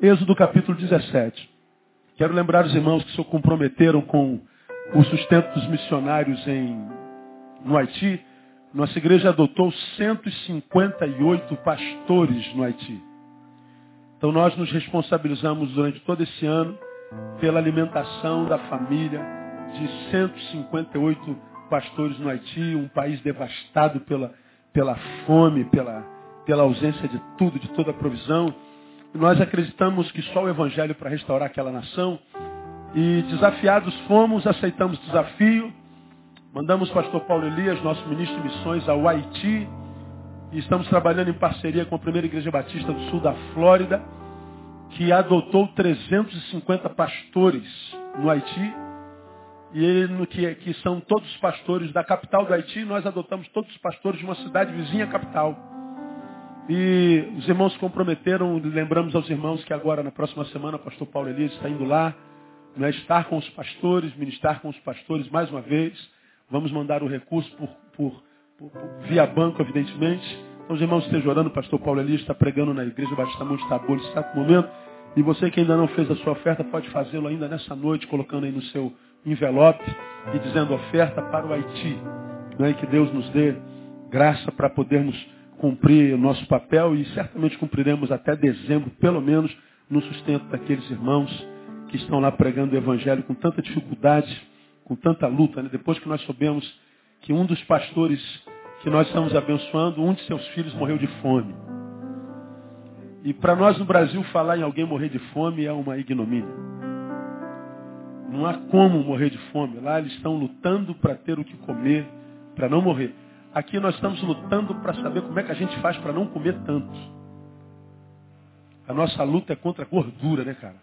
Êxodo capítulo 17. Quero lembrar os irmãos que se comprometeram com o sustento dos missionários em, no Haiti. Nossa igreja adotou 158 pastores no Haiti. Então nós nos responsabilizamos durante todo esse ano pela alimentação da família de 158 pastores no Haiti, um país devastado pela, pela fome, pela, pela ausência de tudo, de toda a provisão. Nós acreditamos que só o Evangelho para restaurar aquela nação. E desafiados fomos, aceitamos o desafio. Mandamos o pastor Paulo Elias, nosso ministro de missões, ao Haiti. E estamos trabalhando em parceria com a Primeira Igreja Batista do Sul da Flórida, que adotou 350 pastores no Haiti. E ele, que, que são todos os pastores da capital do Haiti, nós adotamos todos os pastores de uma cidade vizinha à capital. E os irmãos se comprometeram, lembramos aos irmãos que agora, na próxima semana, o pastor Paulo Elias está indo lá, né, estar com os pastores, ministrar com os pastores mais uma vez. Vamos mandar o recurso por, por, por, por via banco, evidentemente. Então, os irmãos estejam orando, o pastor Paulo Elias está pregando na igreja Batista Monte Tabor, está com momento. E você que ainda não fez a sua oferta, pode fazê-lo ainda nessa noite, colocando aí no seu envelope e dizendo oferta para o Haiti. Né, que Deus nos dê graça para podermos cumprir o nosso papel e certamente cumpriremos até dezembro, pelo menos, no sustento daqueles irmãos que estão lá pregando o Evangelho com tanta dificuldade, com tanta luta. Né? Depois que nós soubemos que um dos pastores que nós estamos abençoando, um de seus filhos morreu de fome. E para nós no Brasil falar em alguém morrer de fome é uma ignomínia. Não há como morrer de fome. Lá eles estão lutando para ter o que comer, para não morrer. Aqui nós estamos lutando para saber como é que a gente faz para não comer tanto. A nossa luta é contra a gordura, né, cara?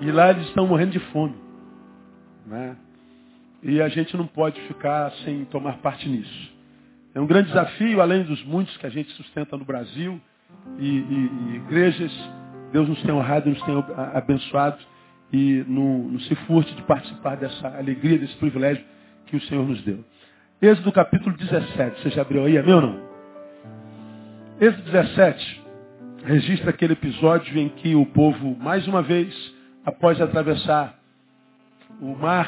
E lá eles estão morrendo de fome. Né? E a gente não pode ficar sem tomar parte nisso. É um grande desafio, além dos muitos que a gente sustenta no Brasil e, e, e igrejas. Deus nos tem honrado, nos tem abençoado e não, se furte de participar dessa alegria, desse privilégio que o Senhor nos deu. Êxodo capítulo 17. Você já abriu aí, amém ou não? Êxodo 17 registra aquele episódio em que o povo, mais uma vez, após atravessar o mar,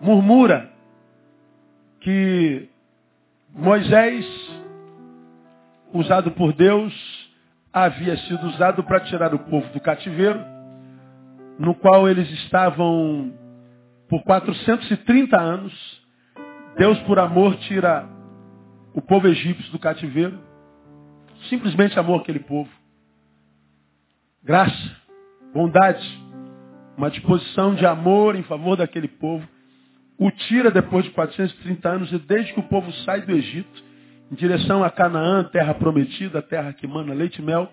murmura que Moisés, usado por Deus, havia sido usado para tirar o povo do cativeiro, no qual eles estavam por 430 anos Deus, por amor, tira o povo egípcio do cativeiro. Simplesmente amou aquele povo. Graça, bondade, uma disposição de amor em favor daquele povo. O tira depois de 430 anos e desde que o povo sai do Egito, em direção a Canaã, terra prometida, terra que mana leite e mel,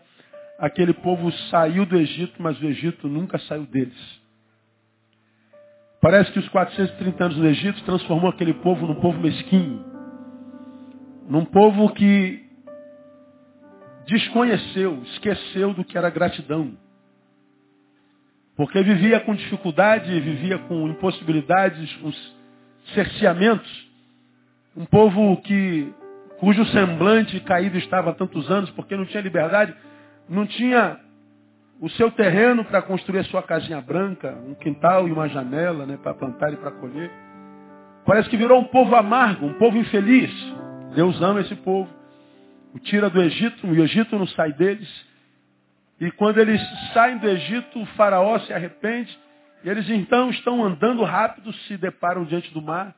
aquele povo saiu do Egito, mas o Egito nunca saiu deles. Parece que os 430 anos do Egito transformou aquele povo num povo mesquinho. Num povo que desconheceu, esqueceu do que era gratidão. Porque vivia com dificuldade, vivia com impossibilidades, com cerceamentos. Um povo que, cujo semblante caído estava há tantos anos, porque não tinha liberdade, não tinha o seu terreno para construir a sua casinha branca, um quintal e uma janela né, para plantar e para colher. Parece que virou um povo amargo, um povo infeliz. Deus ama esse povo. O tira do Egito, o Egito não sai deles. E quando eles saem do Egito, o faraó se arrepende. E eles então estão andando rápido, se deparam diante do mar.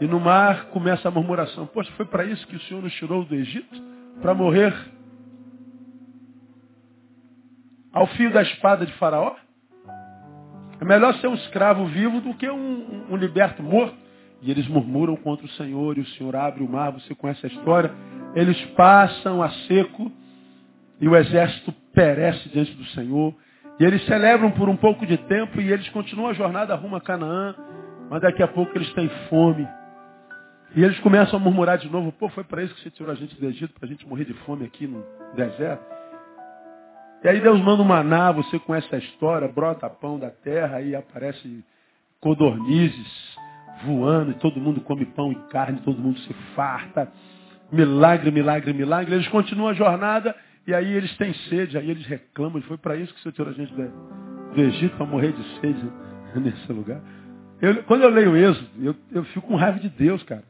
E no mar começa a murmuração. Poxa, foi para isso que o Senhor nos tirou do Egito? Para morrer ao fio da espada de Faraó? É melhor ser um escravo vivo do que um, um, liberto morto. E eles murmuram contra o Senhor, e o Senhor abre o mar, você conhece a história. Eles passam a seco, e o exército perece diante do Senhor. E eles celebram por um pouco de tempo, e eles continuam a jornada rumo a Canaã, mas daqui a pouco eles têm fome. E eles começam a murmurar de novo, pô, foi para isso que você tirou a gente do Egito, para a gente morrer de fome aqui no deserto. E aí Deus manda um maná, você conhece a história, brota pão da terra, aí aparece codornizes voando, e todo mundo come pão e carne, todo mundo se farta. Milagre, milagre, milagre. Eles continuam a jornada E aí eles têm sede, aí eles reclamam. E foi para isso que o Senhor tirou a gente do Egito, para morrer de sede nesse lugar. Eu, quando eu leio Êxodo, eu, eu fico com raiva de Deus, cara.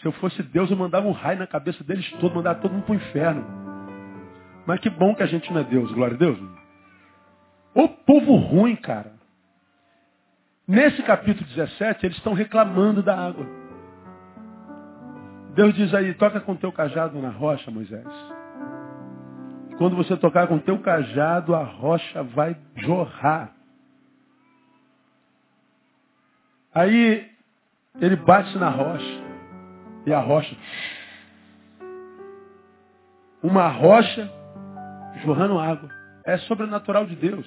Se eu fosse Deus, eu mandava um raio na cabeça deles todos, mandava todo mundo para o inferno. Mas que bom que a gente não é Deus, glória a Deus. O povo ruim, cara. Nesse capítulo 17, eles estão reclamando da água. Deus diz aí, toca com teu cajado na rocha, Moisés. Quando você tocar com teu cajado, a rocha vai jorrar. Aí ele bate na rocha. E a rocha. Uma rocha jorrando água. É sobrenatural de Deus.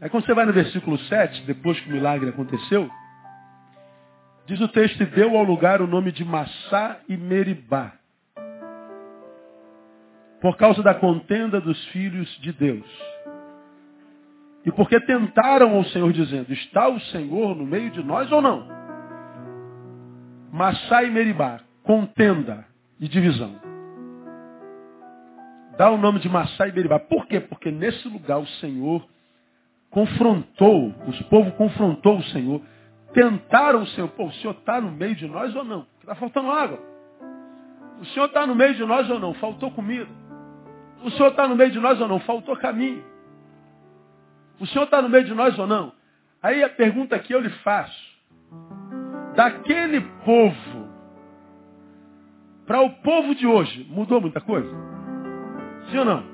Aí quando você vai no versículo 7, depois que o milagre aconteceu, diz o texto, e deu ao lugar o nome de Massá e Meribá. Por causa da contenda dos filhos de Deus. E porque tentaram ao Senhor dizendo, está o Senhor no meio de nós ou não? Massá e Meribá, contenda e divisão. Dá o nome de Massá e Meribá. Por quê? Porque nesse lugar o Senhor confrontou, os povos confrontou o Senhor, tentaram o Senhor. Pô, o Senhor está no meio de nós ou não? Está faltando água. O Senhor está no meio de nós ou não? Faltou comida. O Senhor está no meio de nós ou não? Faltou caminho. O Senhor está no meio de nós ou não? Aí a pergunta que eu lhe faço. Daquele povo para o povo de hoje, mudou muita coisa? Sim ou não?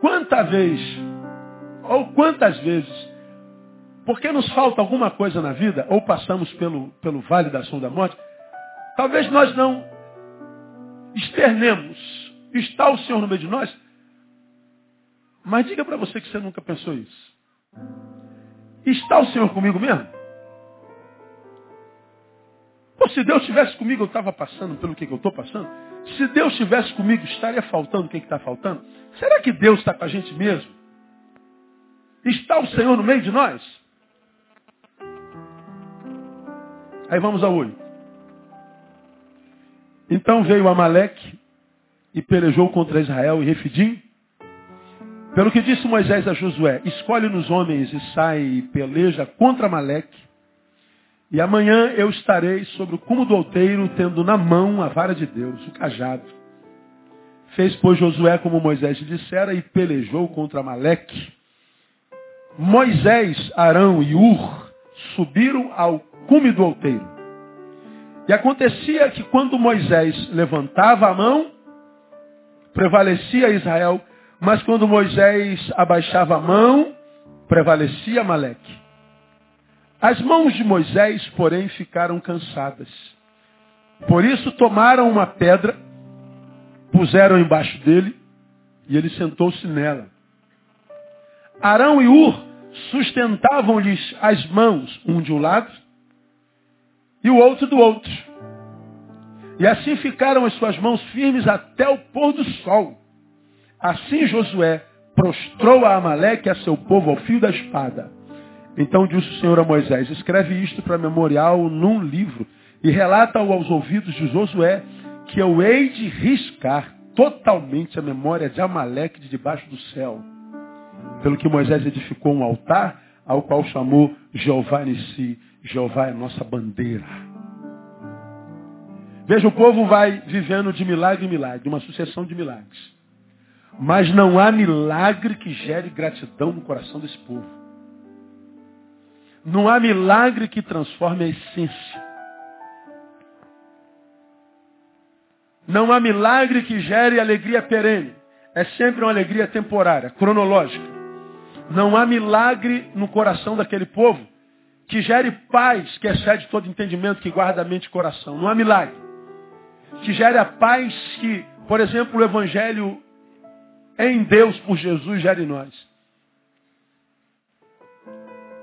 Quanta vez, ou quantas vezes, porque nos falta alguma coisa na vida, ou passamos pelo, pelo vale da sombra da morte, talvez nós não externemos, está o Senhor no meio de nós, mas diga para você que você nunca pensou isso. Está o Senhor comigo mesmo? Pô, se Deus estivesse comigo, eu estava passando pelo que, que eu estou passando. Se Deus estivesse comigo, estaria faltando o que está faltando? Será que Deus está com a gente mesmo? Está o Senhor no meio de nós? Aí vamos ao olho. Então veio Amaleque e pelejou contra Israel e Refidim. Pelo que disse Moisés a Josué, escolhe-nos homens e sai e peleja contra Maleque. E amanhã eu estarei sobre o cume do outeiro, tendo na mão a vara de Deus, o cajado. Fez, pois, Josué como Moisés lhe dissera e pelejou contra Maleque. Moisés, Arão e Ur subiram ao cume do outeiro. E acontecia que quando Moisés levantava a mão, prevalecia Israel mas quando Moisés abaixava a mão, prevalecia Maleque. As mãos de Moisés, porém, ficaram cansadas. Por isso tomaram uma pedra, puseram embaixo dele, e ele sentou-se nela. Arão e Ur sustentavam-lhes as mãos, um de um lado e o outro do outro. E assim ficaram as suas mãos firmes até o pôr do sol. Assim Josué prostrou a Amaleque a seu povo ao fio da espada. Então disse o Senhor a Moisés, escreve isto para memorial num livro e relata-o aos ouvidos de Josué que eu hei de riscar totalmente a memória de Amaleque de debaixo do céu. Pelo que Moisés edificou um altar ao qual chamou Jeová Nissi. Jeová é nossa bandeira. Veja, o povo vai vivendo de milagre em milagre, uma sucessão de milagres. Mas não há milagre que gere gratidão no coração desse povo. Não há milagre que transforme a essência. Não há milagre que gere alegria perene. É sempre uma alegria temporária, cronológica. Não há milagre no coração daquele povo que gere paz, que excede todo entendimento, que guarda a mente e coração. Não há milagre. Que gere a paz que, por exemplo, o Evangelho em Deus por Jesus gera em nós.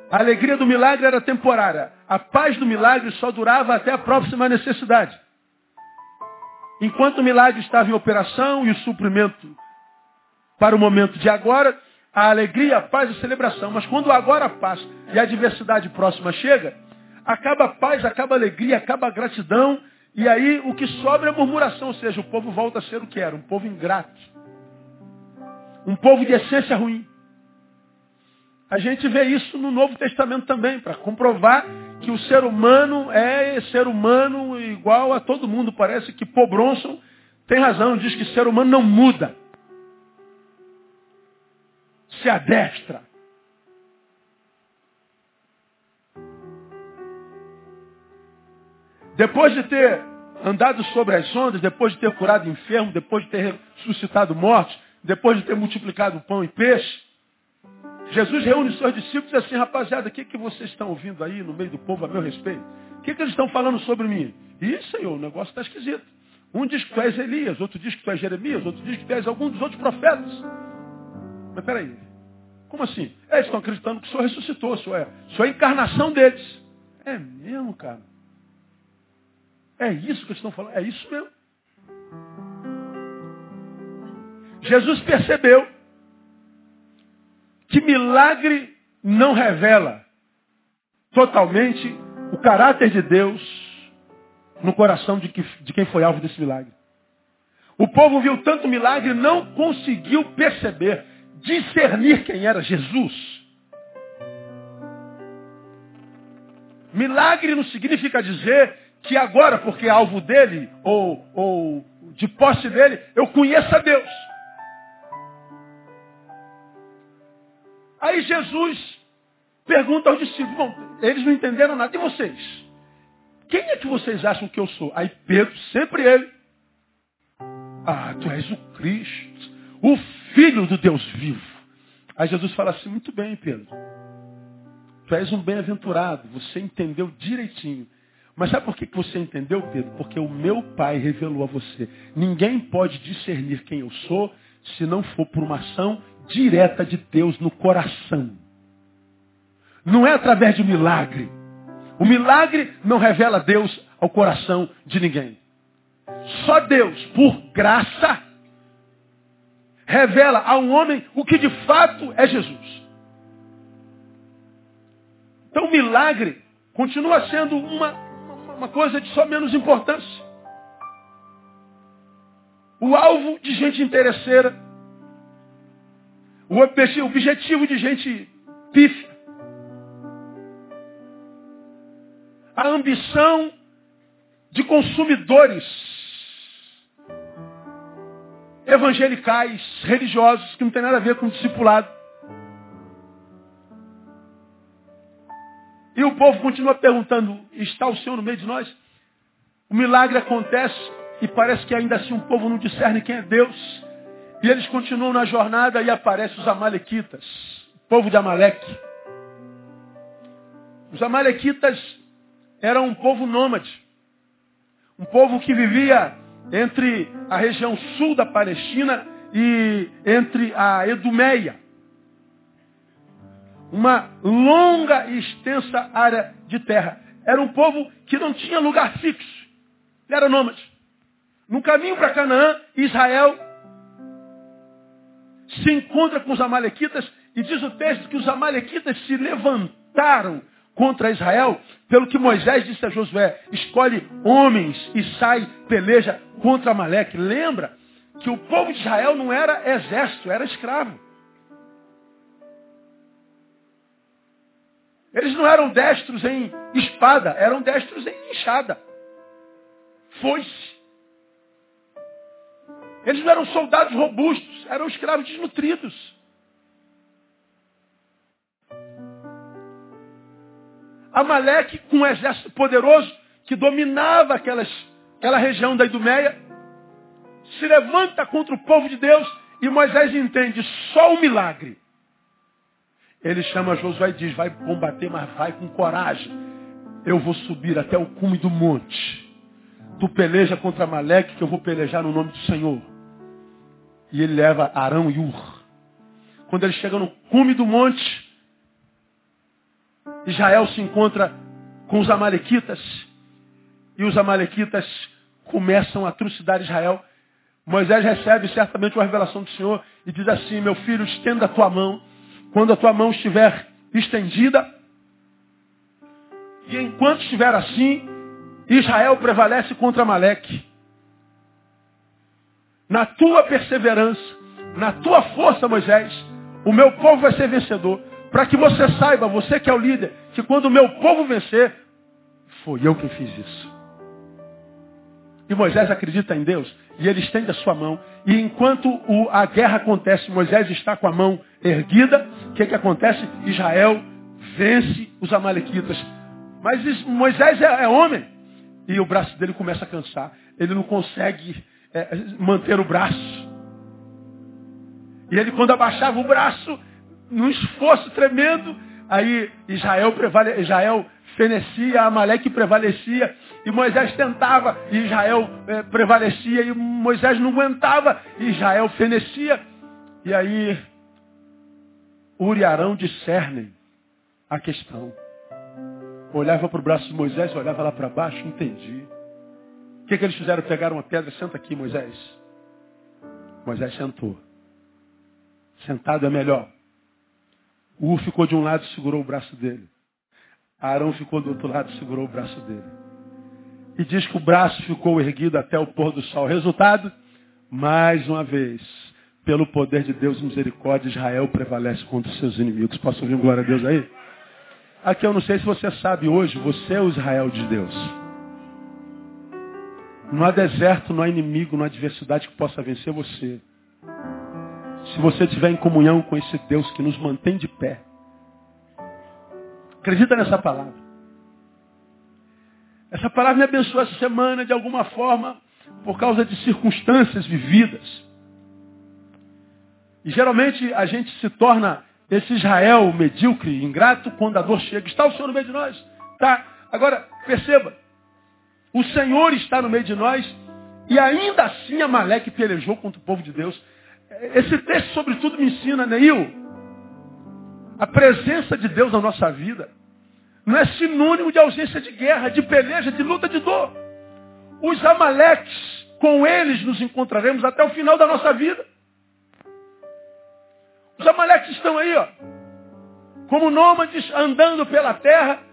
A alegria do milagre era temporária. A paz do milagre só durava até a próxima necessidade. Enquanto o milagre estava em operação e o suprimento para o momento de agora, a alegria, a paz e a celebração. Mas quando agora passa e a adversidade próxima chega, acaba a paz, acaba a alegria, acaba a gratidão E aí o que sobra é murmuração, ou seja, o povo volta a ser o que era, um povo ingrato. Um povo de essência ruim. A gente vê isso no Novo Testamento também, para comprovar que o ser humano é ser humano igual a todo mundo. Parece que Paul Bronson tem razão, diz que ser humano não muda. Se adestra. Depois de ter andado sobre as ondas, depois de ter curado enfermo, depois de ter ressuscitado mortos, depois de ter multiplicado pão e peixe, Jesus reúne seus discípulos e diz assim, rapaziada, o que, que vocês estão ouvindo aí no meio do povo a meu respeito? O que, que eles estão falando sobre mim? Ih, Senhor, o negócio está esquisito. Um diz que tu és Elias, outro diz que tu és Jeremias, outro diz que tu és algum dos outros profetas. Mas peraí, como assim? É, eles estão acreditando que o Senhor ressuscitou, o Senhor é, o Senhor é a encarnação deles. É mesmo, cara. É isso que eles estão falando, é isso mesmo. Jesus percebeu que milagre não revela totalmente o caráter de Deus no coração de, que, de quem foi alvo desse milagre. O povo viu tanto milagre e não conseguiu perceber, discernir quem era Jesus. Milagre não significa dizer que agora, porque é alvo dele, ou, ou de posse dele, eu conheço a Deus. Aí Jesus pergunta aos discípulos, bom, eles não entenderam nada. E vocês? Quem é que vocês acham que eu sou? Aí Pedro, sempre ele. Ah, tu és o Cristo, o Filho do Deus vivo. Aí Jesus fala assim, muito bem, Pedro. Tu és um bem-aventurado, você entendeu direitinho. Mas sabe por que você entendeu, Pedro? Porque o meu Pai revelou a você. Ninguém pode discernir quem eu sou se não for por uma ação direta de Deus no coração. Não é através de milagre. O milagre não revela Deus ao coração de ninguém. Só Deus, por graça, revela a um homem o que de fato é Jesus. Então o milagre continua sendo uma, uma coisa de só menos importância. O alvo de gente interesseira o objetivo de gente pífia. A ambição de consumidores evangelicais, religiosos, que não tem nada a ver com o discipulado. E o povo continua perguntando, está o Senhor no meio de nós? O milagre acontece e parece que ainda assim o povo não discerne quem é Deus. E eles continuam na jornada e aparecem os amalequitas, o povo de Amaleque. Os amalequitas eram um povo nômade, um povo que vivia entre a região sul da Palestina e entre a Edumeia. Uma longa e extensa área de terra. Era um povo que não tinha lugar fixo. Era nômade. No caminho para Canaã, Israel se encontra com os amalequitas e diz o texto que os amalequitas se levantaram contra Israel, pelo que Moisés disse a Josué, escolhe homens e sai, peleja contra Amaleque. Lembra que o povo de Israel não era exército, era escravo. Eles não eram destros em espada, eram destros em enxada. Foi-se. Eles não eram soldados robustos, eram escravos desnutridos. Amaleque, com um exército poderoso que dominava aquelas, aquela região da Idumeia, se levanta contra o povo de Deus e Moisés entende só o milagre. Ele chama Josué e diz, vai combater, mas vai com coragem. Eu vou subir até o cume do monte. Tu peleja contra Amaleque, que eu vou pelejar no nome do Senhor. E ele leva Arão e Ur. Quando ele chega no cume do monte, Israel se encontra com os amalequitas. E os amalequitas começam a trucidar Israel. Moisés recebe certamente uma revelação do Senhor e diz assim, meu filho, estenda a tua mão. Quando a tua mão estiver estendida, e enquanto estiver assim, Israel prevalece contra Amaleque. Na tua perseverança, na tua força, Moisés, o meu povo vai ser vencedor. Para que você saiba, você que é o líder, que quando o meu povo vencer, foi eu quem fiz isso. E Moisés acredita em Deus e ele estende a sua mão. E enquanto o, a guerra acontece, Moisés está com a mão erguida. O que, que acontece? Israel vence os amalequitas. Mas Moisés é, é, homem. E o braço dele começa a cansar. Ele não consegue é, manter o braço. E ele, quando abaixava o braço, num esforço tremendo, aí Israel, prevale, Israel fenecia, Amaleque prevalecia, e Moisés tentava, e Israel é, prevalecia, e Moisés não aguentava, e Israel fenecia. E aí, Uri Arão discernem a questão. Olhava para o braço de Moisés, olhava lá para baixo, entendi. O que, que eles fizeram? Pegaram uma pedra, senta aqui, Moisés. Moisés sentou. Sentado é melhor. O Ur ficou de um lado e segurou o braço dele. Arão ficou do outro lado e segurou o braço dele. E diz que o braço ficou erguido até o pôr do sol. Resultado, mais uma vez, pelo poder de Deus e misericórdia, Israel prevalece contra os seus inimigos. Posso ouvir glória a Deus aí? Aqui eu não sei se você sabe hoje, você é o Israel de Deus. Não há deserto, não há inimigo, não há adversidade que possa vencer você. Se você estiver em comunhão com esse Deus que nos mantém de pé. Acredita nessa palavra. Essa palavra me abençoou essa semana de alguma forma por causa de circunstâncias vividas. E geralmente a gente se torna esse Israel medíocre, ingrato, quando a dor chega. Está o Senhor no meio de nós? Tá. Agora, perceba. O Senhor está no meio de nós e ainda assim Amaleque pelejou contra o povo de Deus. Esse texto, sobretudo, me ensina, Neil, a presença de Deus na nossa vida não é sinônimo de ausência de guerra, de peleja, de luta, de dor. Os Amaleques, com eles nos encontraremos até o final da nossa vida. Os Amaleques estão aí, ó, como nômades andando pela terra,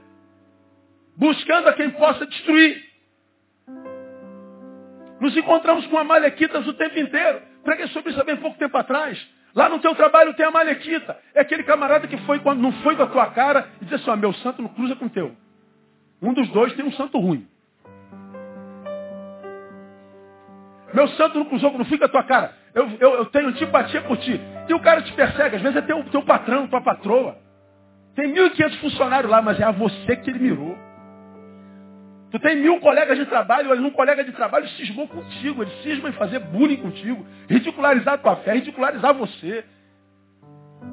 buscando a quem possa destruir. Nos encontramos com Amalequitas o tempo inteiro. Preguei sobre isso há bem pouco tempo atrás. Lá no teu trabalho tem a malequita. É aquele camarada que foi não foi com a tua cara e diz assim, ó, meu santo não cruza com o teu. Um dos dois tem um santo ruim. Meu santo não cruzou, não fui com a tua cara. Eu, eu, eu tenho antipatia por ti. E o cara te persegue. Às vezes é teu, teu patrão, tua patroa. Tem 1.500 funcionários lá, mas é a você que ele mirou. Tu tem mil colegas de trabalho, mas um colega de trabalho cismou contigo. Ele cisma em fazer bullying contigo, ridicularizar tua fé, ridicularizar você.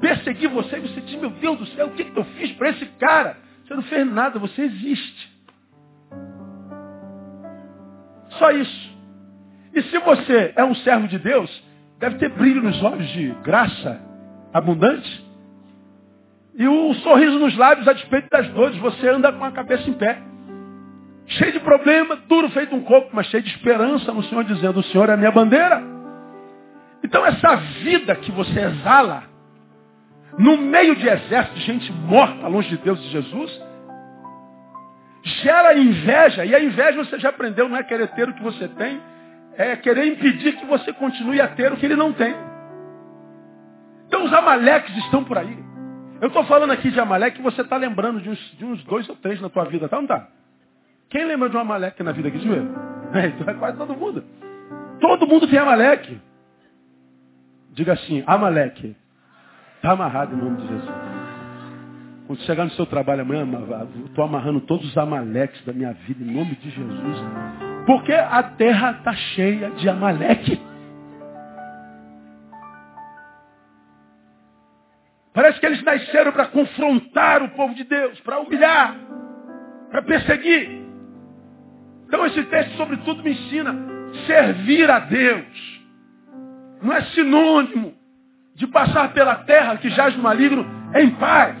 Perseguir você e você diz, meu Deus do céu, o que, que eu fiz para esse cara? Você não fez nada, você existe. Só isso. E se você é um servo de Deus, deve ter brilho nos olhos de graça abundante. E um sorriso nos lábios a despeito das dores. Você anda com a cabeça em pé. Cheio de problema, duro feito um coco, mas cheio de esperança no Senhor, dizendo, o Senhor é a minha bandeira. Então essa vida que você exala, no meio de exército de gente morta longe de Deus e de Jesus, gera inveja. E a inveja você já aprendeu, não é querer ter o que você tem, é querer impedir que você continue a ter o que ele não tem. Então os amaleques estão por aí. Eu estou falando aqui de Amaleque você está lembrando de uns, de uns dois ou três na tua vida, tá ou não tá? Quem lembra de um Amaleque na vida aqui? Eu ver. É quase todo mundo. Todo mundo tem Amaleque. Diga assim, Amaleque. Está amarrado em nome de Jesus. Quando chegar no seu trabalho amanhã, estou amarrando todos os Amaleques da minha vida em nome de Jesus. Porque a terra está cheia de Amaleque. Parece que eles nasceram para confrontar o povo de Deus, para humilhar, para perseguir. Então esse texto, sobretudo, me ensina servir a Deus. Não é sinônimo de passar pela terra que jaz no maligno em paz.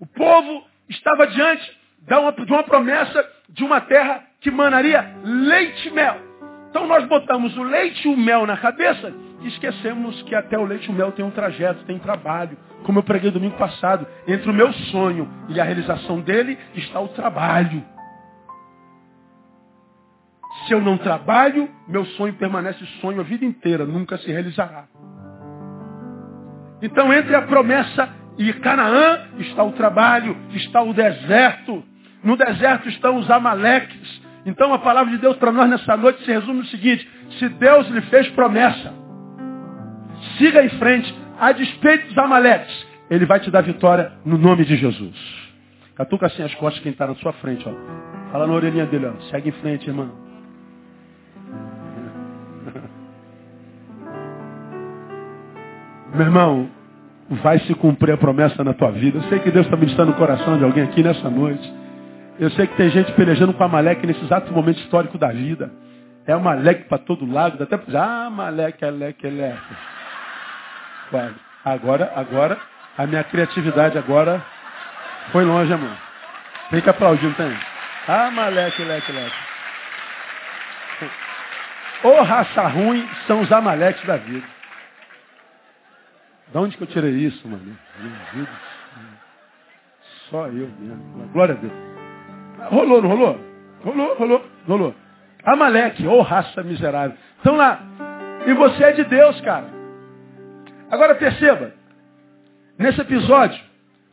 O povo estava diante de uma, de uma promessa de uma terra que manaria leite e mel. Então nós botamos o leite e o mel na cabeça E esquecemos que até o leite e o mel tem um trajeto, tem trabalho. Como eu preguei domingo passado, entre o meu sonho e a realização dele está o trabalho. Se eu não trabalho, meu sonho permanece sonho a vida inteira, nunca se realizará. Então, entre a promessa e Canaã está o trabalho, está o deserto. No deserto estão os amaleques. Então a palavra de Deus para nós nessa noite se resume no seguinte: se Deus lhe fez promessa, siga em frente, a despeito dos amaleques, Ele vai te dar vitória no nome de Jesus. Catuca assim as costas quem está na sua frente, ó. Fala na orelhinha dele, ó. Segue em frente, irmão. Meu irmão, vai se cumprir a promessa na tua vida. Eu sei que Deus está ministrando no coração de alguém aqui nessa noite. Eu sei que tem gente pelejando com a Maleque nesse exato momento histórico da vida. É uma leque para todo lado, dá até para ah, Maleque, Aleque, Agora, agora, a minha criatividade agora foi longe, amor. Aplaudir, não tem? Ah, Maleque, Leque, Leque. Ô raça ruim são os amaleques da vida. De onde que eu tirei isso, mano? Só eu mesmo. Glória a Deus. Rolou, não rolou? Rolou, rolou, rolou. Amaleque, ô raça miserável. Então lá. E você é de Deus, cara. Agora perceba. Nesse episódio,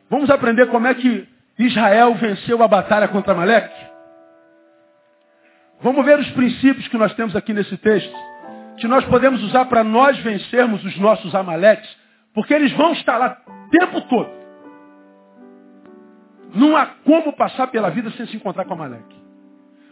vamos aprender como é que Israel venceu a batalha contra Amaleque. Vamos ver os princípios que nós temos aqui nesse texto. Que nós podemos usar para nós vencermos os nossos Amaleques porque eles vão estar lá o tempo todo. Não há como passar pela vida sem se encontrar com Amaleque.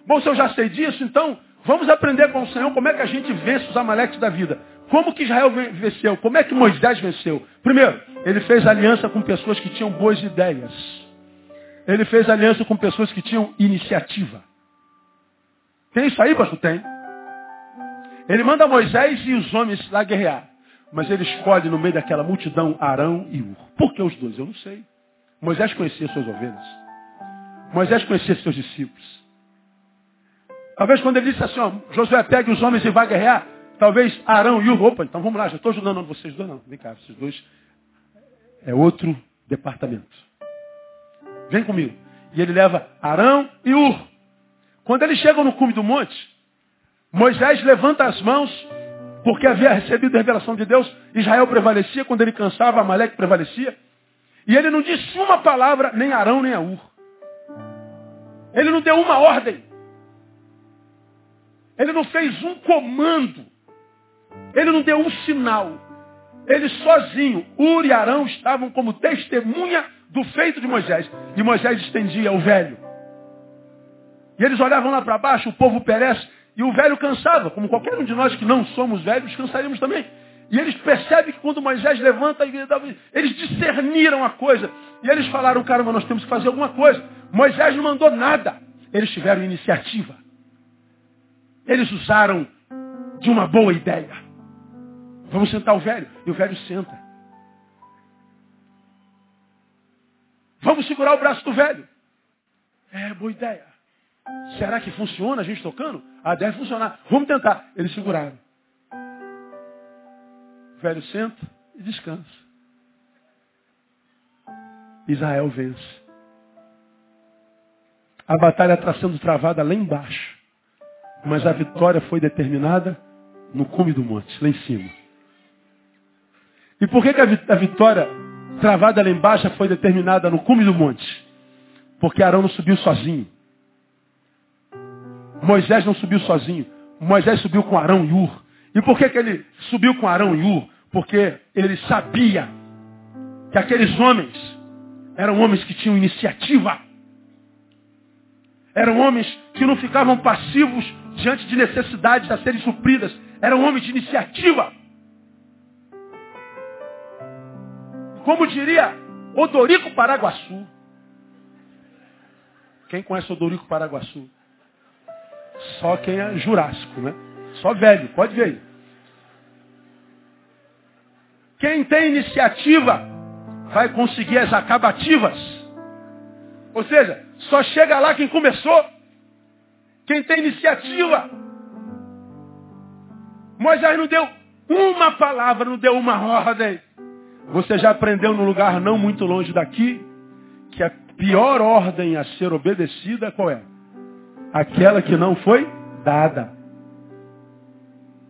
Bom, se eu já sei disso, então vamos aprender com o Senhor como é que a gente vence os Amaleques da vida. Como que Israel venceu? Como é que Moisés venceu? Primeiro, ele fez aliança com pessoas que tinham boas ideias. Ele fez aliança com pessoas que tinham iniciativa. Tem isso aí, pastor? Tem. Ele manda Moisés e os homens lá guerrear. Mas ele escolhe no meio daquela multidão Arão e Ur. Por que os dois? Eu não sei. Moisés conhecia suas ovelhas. Moisés conhecia seus discípulos. Talvez quando ele disse assim, ó, Josué pegue os homens e vai guerrear, talvez Arão e Ur, opa, então vamos lá, já estou ajudando vocês dois, não. Vem cá, vocês dois é outro departamento. Vem comigo. E ele leva Arão e Ur. Quando eles chegam no cume do monte, Moisés levanta as mãos porque havia recebido a revelação de Deus, Israel prevalecia, quando ele cansava, Amaleque prevalecia. E ele não disse uma palavra, nem Arão, nem Aur. Ele não deu uma ordem. Ele não fez um comando. Ele não deu um sinal. Ele sozinho, Ur e Arão estavam como testemunha do feito de Moisés. E Moisés estendia o velho. E eles olhavam lá para baixo, o povo perece. E o velho cansava, como qualquer um de nós que não somos velhos, cansaríamos também. E eles percebem que quando Moisés levanta, eles discerniram a coisa. E eles falaram, caramba, nós temos que fazer alguma coisa. Moisés não mandou nada. Eles tiveram iniciativa. Eles usaram de uma boa ideia. Vamos sentar o velho. E o velho senta. Vamos segurar o braço do velho. É, boa ideia. Será que funciona a gente tocando? Ah, deve funcionar. Vamos tentar. Eles seguraram. O velho senta e descansa. Israel vence. A batalha está sendo travada lá embaixo. Mas a vitória foi determinada no cume do monte, lá em cima. E por que, que a vitória travada lá embaixo foi determinada no cume do monte? Porque Arão não subiu sozinho. Moisés não subiu sozinho. Moisés subiu com Arão e Ur. E por que, que ele subiu com Arão e Ur? Porque ele sabia que aqueles homens eram homens que tinham iniciativa. Eram homens que não ficavam passivos diante de necessidades a serem supridas. Eram homens de iniciativa. Como diria Odorico Paraguaçu. Quem conhece Odorico Paraguaçu? Só quem é jurássico, né? Só velho, pode ver aí. Quem tem iniciativa vai conseguir as acabativas. Ou seja, só chega lá quem começou. Quem tem iniciativa. Moisés não deu uma palavra, não deu uma ordem. Você já aprendeu num lugar não muito longe daqui que a pior ordem a ser obedecida qual é? Aquela que não foi dada.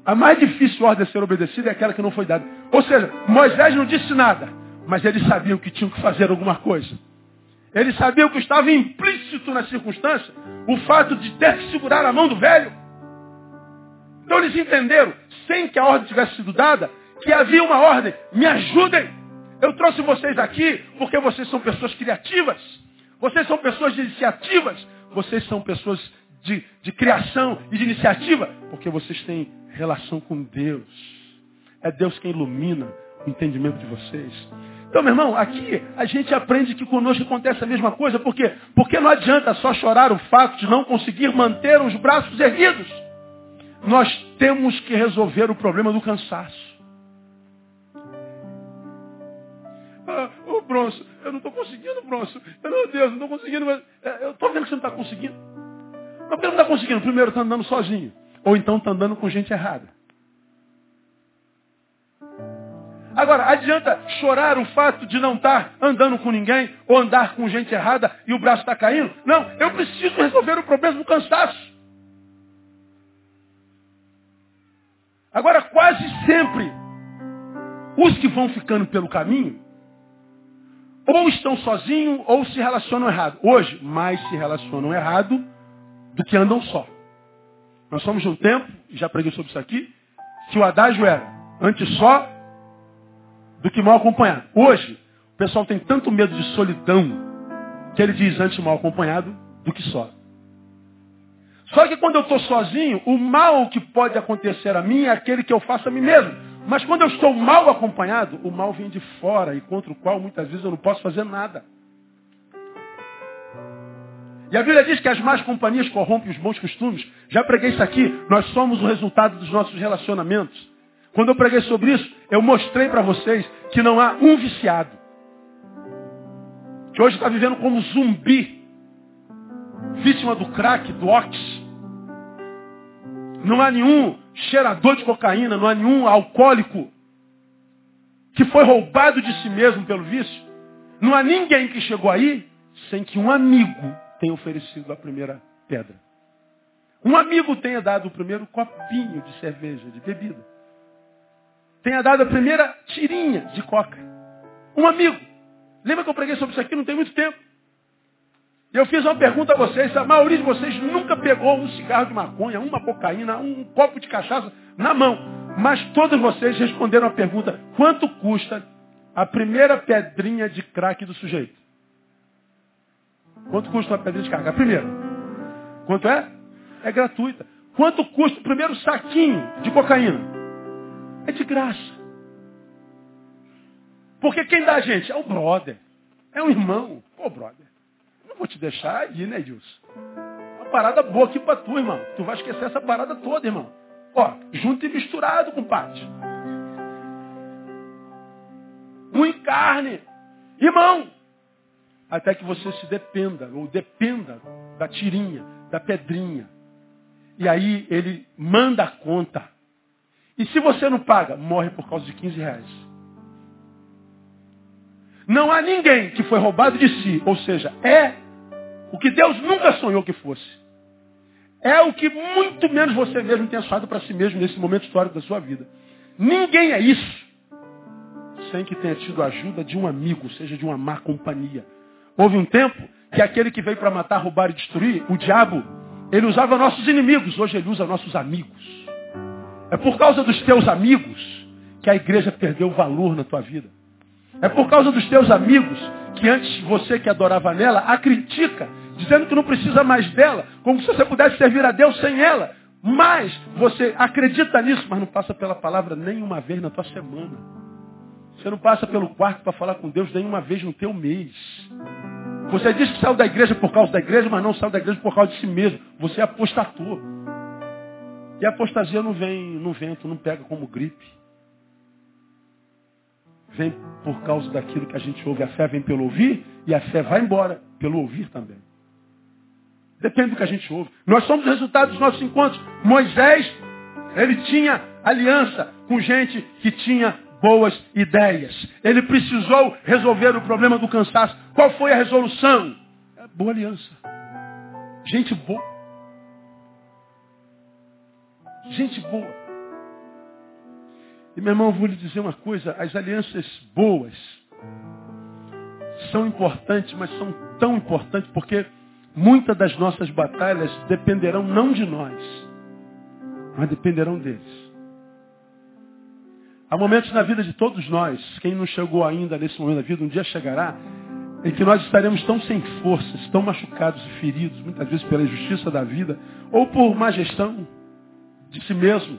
A mais difícil ordem a ser obedecida é aquela que não foi dada. Ou seja, Moisés não disse nada, mas eles sabiam que tinham que fazer alguma coisa. Eles sabiam que estava implícito na circunstância o fato de ter que segurar a mão do velho. Então eles entenderam, sem que a ordem tivesse sido dada, que havia uma ordem. Me ajudem. Eu trouxe vocês aqui porque vocês são pessoas criativas. Vocês são pessoas de iniciativas. Vocês são pessoas de, de criação e de iniciativa. Porque vocês têm relação com Deus. É Deus quem ilumina o entendimento de vocês. Então, meu irmão, aqui a gente aprende que conosco acontece a mesma coisa. Por quê? Porque não adianta só chorar o fato de não conseguir manter os braços erguidos. Nós temos que resolver o problema do cansaço. Bronço, eu não estou conseguindo, Bronço. Meu Deus, não estou conseguindo. Mas, é, eu estou vendo que você não está conseguindo. Mas por que não está conseguindo? Primeiro, está andando sozinho. Ou então está andando com gente errada. Agora, adianta chorar o fato de não estar tá andando com ninguém ou andar com gente errada e o braço está caindo? Não, eu preciso resolver o problema do cansaço. Agora, quase sempre, os que vão ficando pelo caminho, ou estão sozinhos ou se relacionam errado. Hoje, mais se relacionam errado do que andam só. Nós somos de um tempo, já preguei sobre isso aqui, que o adágio era antes só do que mal acompanhado. Hoje, o pessoal tem tanto medo de solidão que ele diz antes mal acompanhado do que só. Só que quando eu estou sozinho, o mal que pode acontecer a mim é aquele que eu faço a mim mesmo. Mas quando eu estou mal acompanhado, o mal vem de fora e contra o qual muitas vezes eu não posso fazer nada. E a Bíblia diz que as más companhias corrompem os bons costumes. Já preguei isso aqui. Nós somos o resultado dos nossos relacionamentos. Quando eu preguei sobre isso, eu mostrei para vocês que não há um viciado. Que hoje está vivendo como zumbi vítima do crack, do ox. Não há nenhum cheirador de cocaína, não há nenhum alcoólico que foi roubado de si mesmo pelo vício. Não há ninguém que chegou aí sem que um amigo tenha oferecido a primeira pedra. Um amigo tenha dado o primeiro copinho de cerveja, de bebida. Tenha dado a primeira tirinha de coca. Um amigo. Lembra que eu preguei sobre isso aqui não tem muito tempo? Eu fiz uma pergunta a vocês, a maioria de vocês nunca pegou um cigarro de maconha, uma cocaína, um copo de cachaça na mão. Mas todos vocês responderam a pergunta, quanto custa a primeira pedrinha de crack do sujeito? Quanto custa uma pedrinha de crack? A primeira. Quanto é? É gratuita. Quanto custa o primeiro saquinho de cocaína? É de graça. Porque quem dá a gente? É o brother. É um irmão. Pô, brother não vou te deixar ir, né, Edilson? Uma parada boa aqui pra tu, irmão. Tu vai esquecer essa parada toda, irmão. Ó, junto e misturado, compadre. Um em carne. Irmão, até que você se dependa, ou dependa da tirinha, da pedrinha. E aí ele manda a conta. E se você não paga, morre por causa de 15 reais. Não há ninguém que foi roubado de si, ou seja, é o que Deus nunca sonhou que fosse. É o que muito menos você mesmo tem achado para si mesmo nesse momento histórico da sua vida. Ninguém é isso sem que tenha tido a ajuda de um amigo, seja de uma má companhia. Houve um tempo que aquele que veio para matar, roubar e destruir, o diabo, ele usava nossos inimigos, hoje ele usa nossos amigos. É por causa dos teus amigos que a igreja perdeu valor na tua vida. É por causa dos teus amigos que antes você que adorava nela a critica, dizendo que não precisa mais dela, como se você pudesse servir a Deus sem ela. Mas você acredita nisso, mas não passa pela palavra nenhuma vez na tua semana. Você não passa pelo quarto para falar com Deus nenhuma vez no teu mês. Você diz que saiu da igreja por causa da igreja, mas não saiu da igreja por causa de si mesmo. Você é apostatou. E a apostasia não vem no vento, não pega como gripe vem por causa daquilo que a gente ouve. A fé vem pelo ouvir e a fé vai embora pelo ouvir também. Depende do que a gente ouve. Nós somos resultado dos nossos encontros. Moisés, ele tinha aliança com gente que tinha boas ideias. Ele precisou resolver o problema do cansaço. Qual foi a resolução? É boa aliança. Gente boa. Gente boa. E meu irmão, vou lhe dizer uma coisa, as alianças boas são importantes, mas são tão importantes porque muitas das nossas batalhas dependerão não de nós, mas dependerão deles. Há momentos na vida de todos nós, quem não chegou ainda nesse momento da vida, um dia chegará, em que nós estaremos tão sem forças, tão machucados e feridos, muitas vezes pela injustiça da vida, ou por má gestão de si mesmo,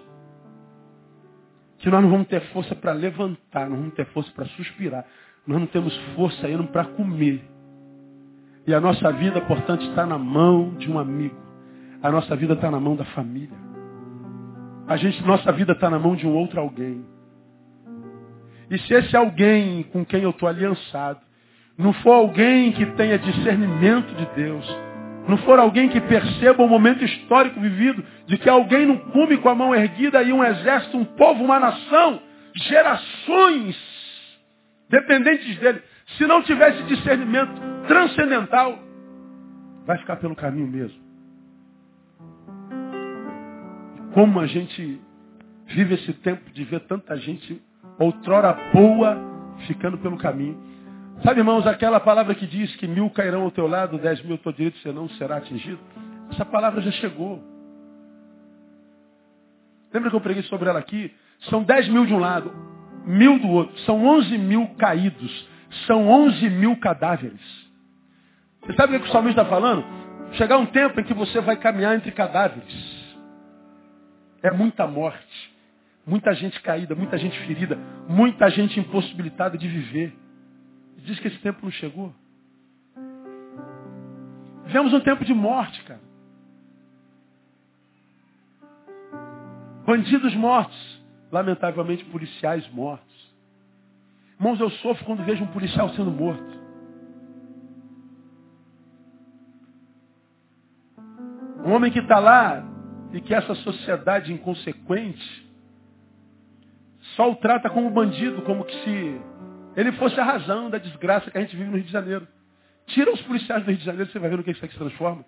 que nós não vamos ter força para levantar, não vamos ter força para suspirar, nós não temos força ainda para comer. E a nossa vida, portanto, está na mão de um amigo. A nossa vida está na mão da família. A gente, nossa vida está na mão de um outro alguém. E se esse alguém com quem eu estou aliançado não for alguém que tenha discernimento de Deus, não for alguém que perceba o momento histórico vivido, de que alguém não come com a mão erguida e um exército, um povo, uma nação, gerações dependentes dele, se não tivesse discernimento transcendental, vai ficar pelo caminho mesmo. Como a gente vive esse tempo de ver tanta gente outrora boa ficando pelo caminho. Sabe, irmãos, aquela palavra que diz que mil cairão ao teu lado, dez mil ao teu direito, você não será atingido? Essa palavra já chegou. Lembra que eu preguei sobre ela aqui? São dez mil de um lado, mil do outro. São onze mil caídos. São onze mil cadáveres. Você sabe o que o salmista está falando? Chegar um tempo em que você vai caminhar entre cadáveres. É muita morte. Muita gente caída, muita gente ferida, muita gente impossibilitada de viver. Diz que esse tempo não chegou. Vivemos um tempo de morte, cara. Bandidos mortos. Lamentavelmente, policiais mortos. Irmãos, eu sofro quando vejo um policial sendo morto. Um homem que está lá e que essa sociedade inconsequente só o trata como bandido, como que se ele fosse a razão da desgraça que a gente vive no Rio de Janeiro. Tira os policiais do Rio de Janeiro, você vai ver no que isso aqui se transforma.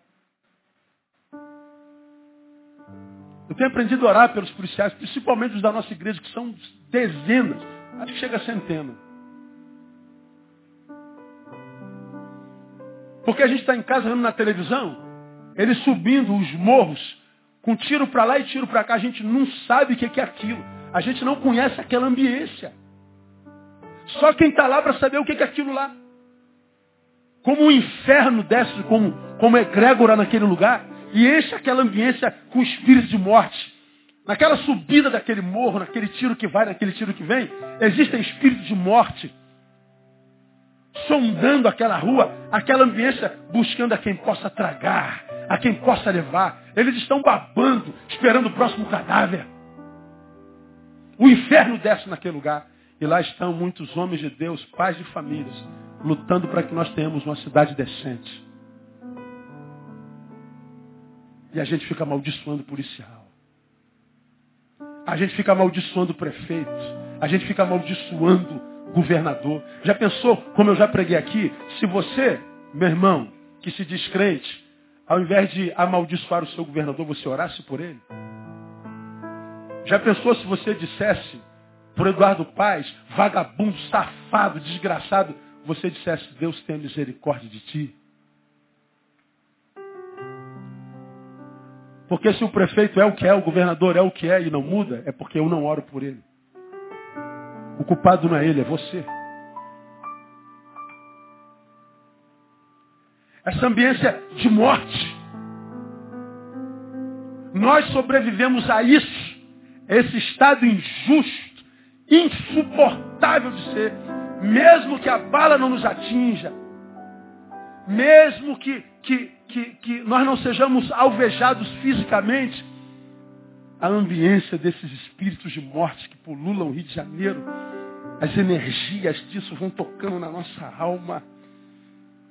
Eu tenho aprendido a orar pelos policiais, principalmente os da nossa igreja, que são dezenas, acho que chega a centena. Porque a gente está em casa vendo na televisão, eles subindo os morros, com tiro para lá e tiro para cá, a gente não sabe o que é aquilo. A gente não conhece aquela ambiência. Só quem está lá para saber o que é aquilo lá. Como o inferno desce como, como egrégora naquele lugar e enche aquela ambiência com espírito de morte. Naquela subida daquele morro, naquele tiro que vai, naquele tiro que vem, existem espíritos de morte. Sondando aquela rua, aquela ambiência, buscando a quem possa tragar, a quem possa levar. Eles estão babando, esperando o próximo cadáver. O inferno desce naquele lugar. E lá estão muitos homens de Deus, pais de famílias, lutando para que nós tenhamos uma cidade decente. E a gente fica amaldiçoando o policial. A gente fica amaldiçoando o prefeito. A gente fica amaldiçoando o governador. Já pensou, como eu já preguei aqui, se você, meu irmão, que se diz crente, ao invés de amaldiçoar o seu governador, você orasse por ele? Já pensou se você dissesse por Eduardo Paz, vagabundo, safado, desgraçado, você dissesse, Deus tem misericórdia de ti? Porque se o prefeito é o que é, o governador é o que é e não muda, é porque eu não oro por ele. O culpado não é ele, é você. Essa ambiência de morte. Nós sobrevivemos a isso esse estado injusto, insuportável de ser, mesmo que a bala não nos atinja, mesmo que, que, que, que nós não sejamos alvejados fisicamente, a ambiência desses espíritos de morte que pululam o Rio de Janeiro, as energias disso vão tocando na nossa alma,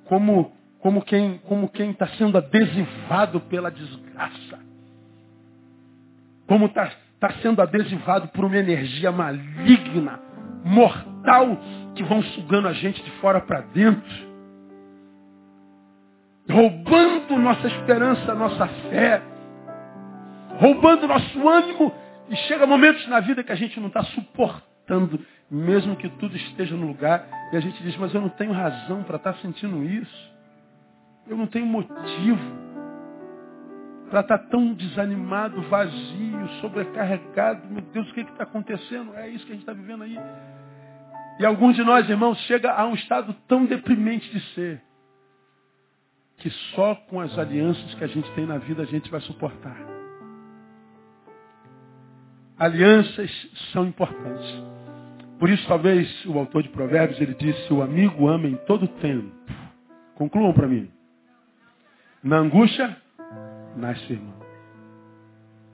como, como quem como quem está sendo adesivado pela desgraça, como está está sendo adesivado por uma energia maligna, mortal, que vão sugando a gente de fora para dentro, roubando nossa esperança, nossa fé, roubando nosso ânimo, e chega momentos na vida que a gente não está suportando, mesmo que tudo esteja no lugar, e a gente diz, mas eu não tenho razão para estar tá sentindo isso. Eu não tenho motivo para estar tá tão desanimado, vazio, sobrecarregado. Meu Deus, o que está acontecendo? É isso que a gente está vivendo aí. E alguns de nós, irmãos, chega a um estado tão deprimente de ser, que só com as alianças que a gente tem na vida a gente vai suportar. Alianças são importantes. Por isso, talvez, o autor de Provérbios, ele disse, o amigo ama em todo tempo. Concluam para mim. Na angústia, nasce irmão.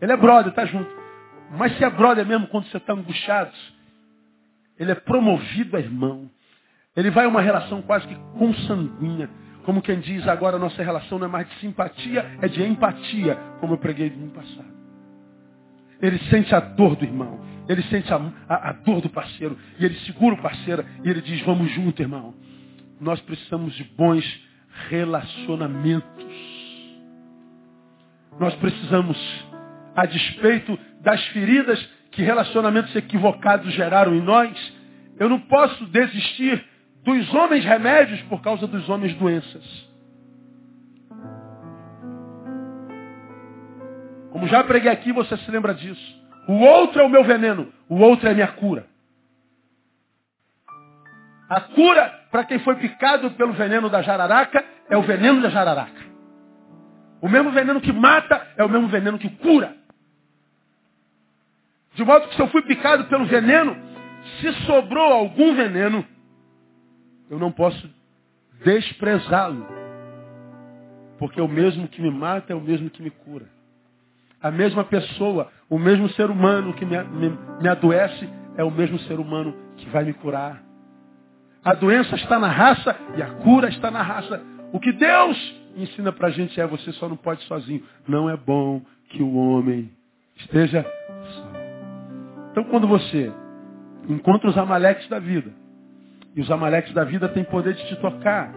Ele é brother, está junto. Mas se é brother mesmo quando você está angustiado, ele é promovido a irmão. Ele vai a uma relação quase que consanguínea. Como quem diz agora, nossa relação não é mais de simpatia, é de empatia, como eu preguei no passado. Ele sente a dor do irmão. Ele sente a, a, a dor do parceiro. E ele segura o parceiro e ele diz, vamos junto, irmão. Nós precisamos de bons relacionamentos. Nós precisamos, a despeito das feridas que relacionamentos equivocados geraram em nós, eu não posso desistir dos homens remédios por causa dos homens doenças. Como já preguei aqui, você se lembra disso. O outro é o meu veneno, o outro é a minha cura. A cura para quem foi picado pelo veneno da jararaca é o veneno da jararaca. O mesmo veneno que mata é o mesmo veneno que cura. De modo que se eu fui picado pelo veneno, se sobrou algum veneno, eu não posso desprezá-lo. Porque o mesmo que me mata é o mesmo que me cura. A mesma pessoa, o mesmo ser humano que me, me, me adoece é o mesmo ser humano que vai me curar. A doença está na raça e a cura está na raça. O que Deus ensina para a gente é você só não pode sozinho. Não é bom que o homem esteja só. Então quando você encontra os amaleques da vida, e os amaleques da vida têm poder de te tocar,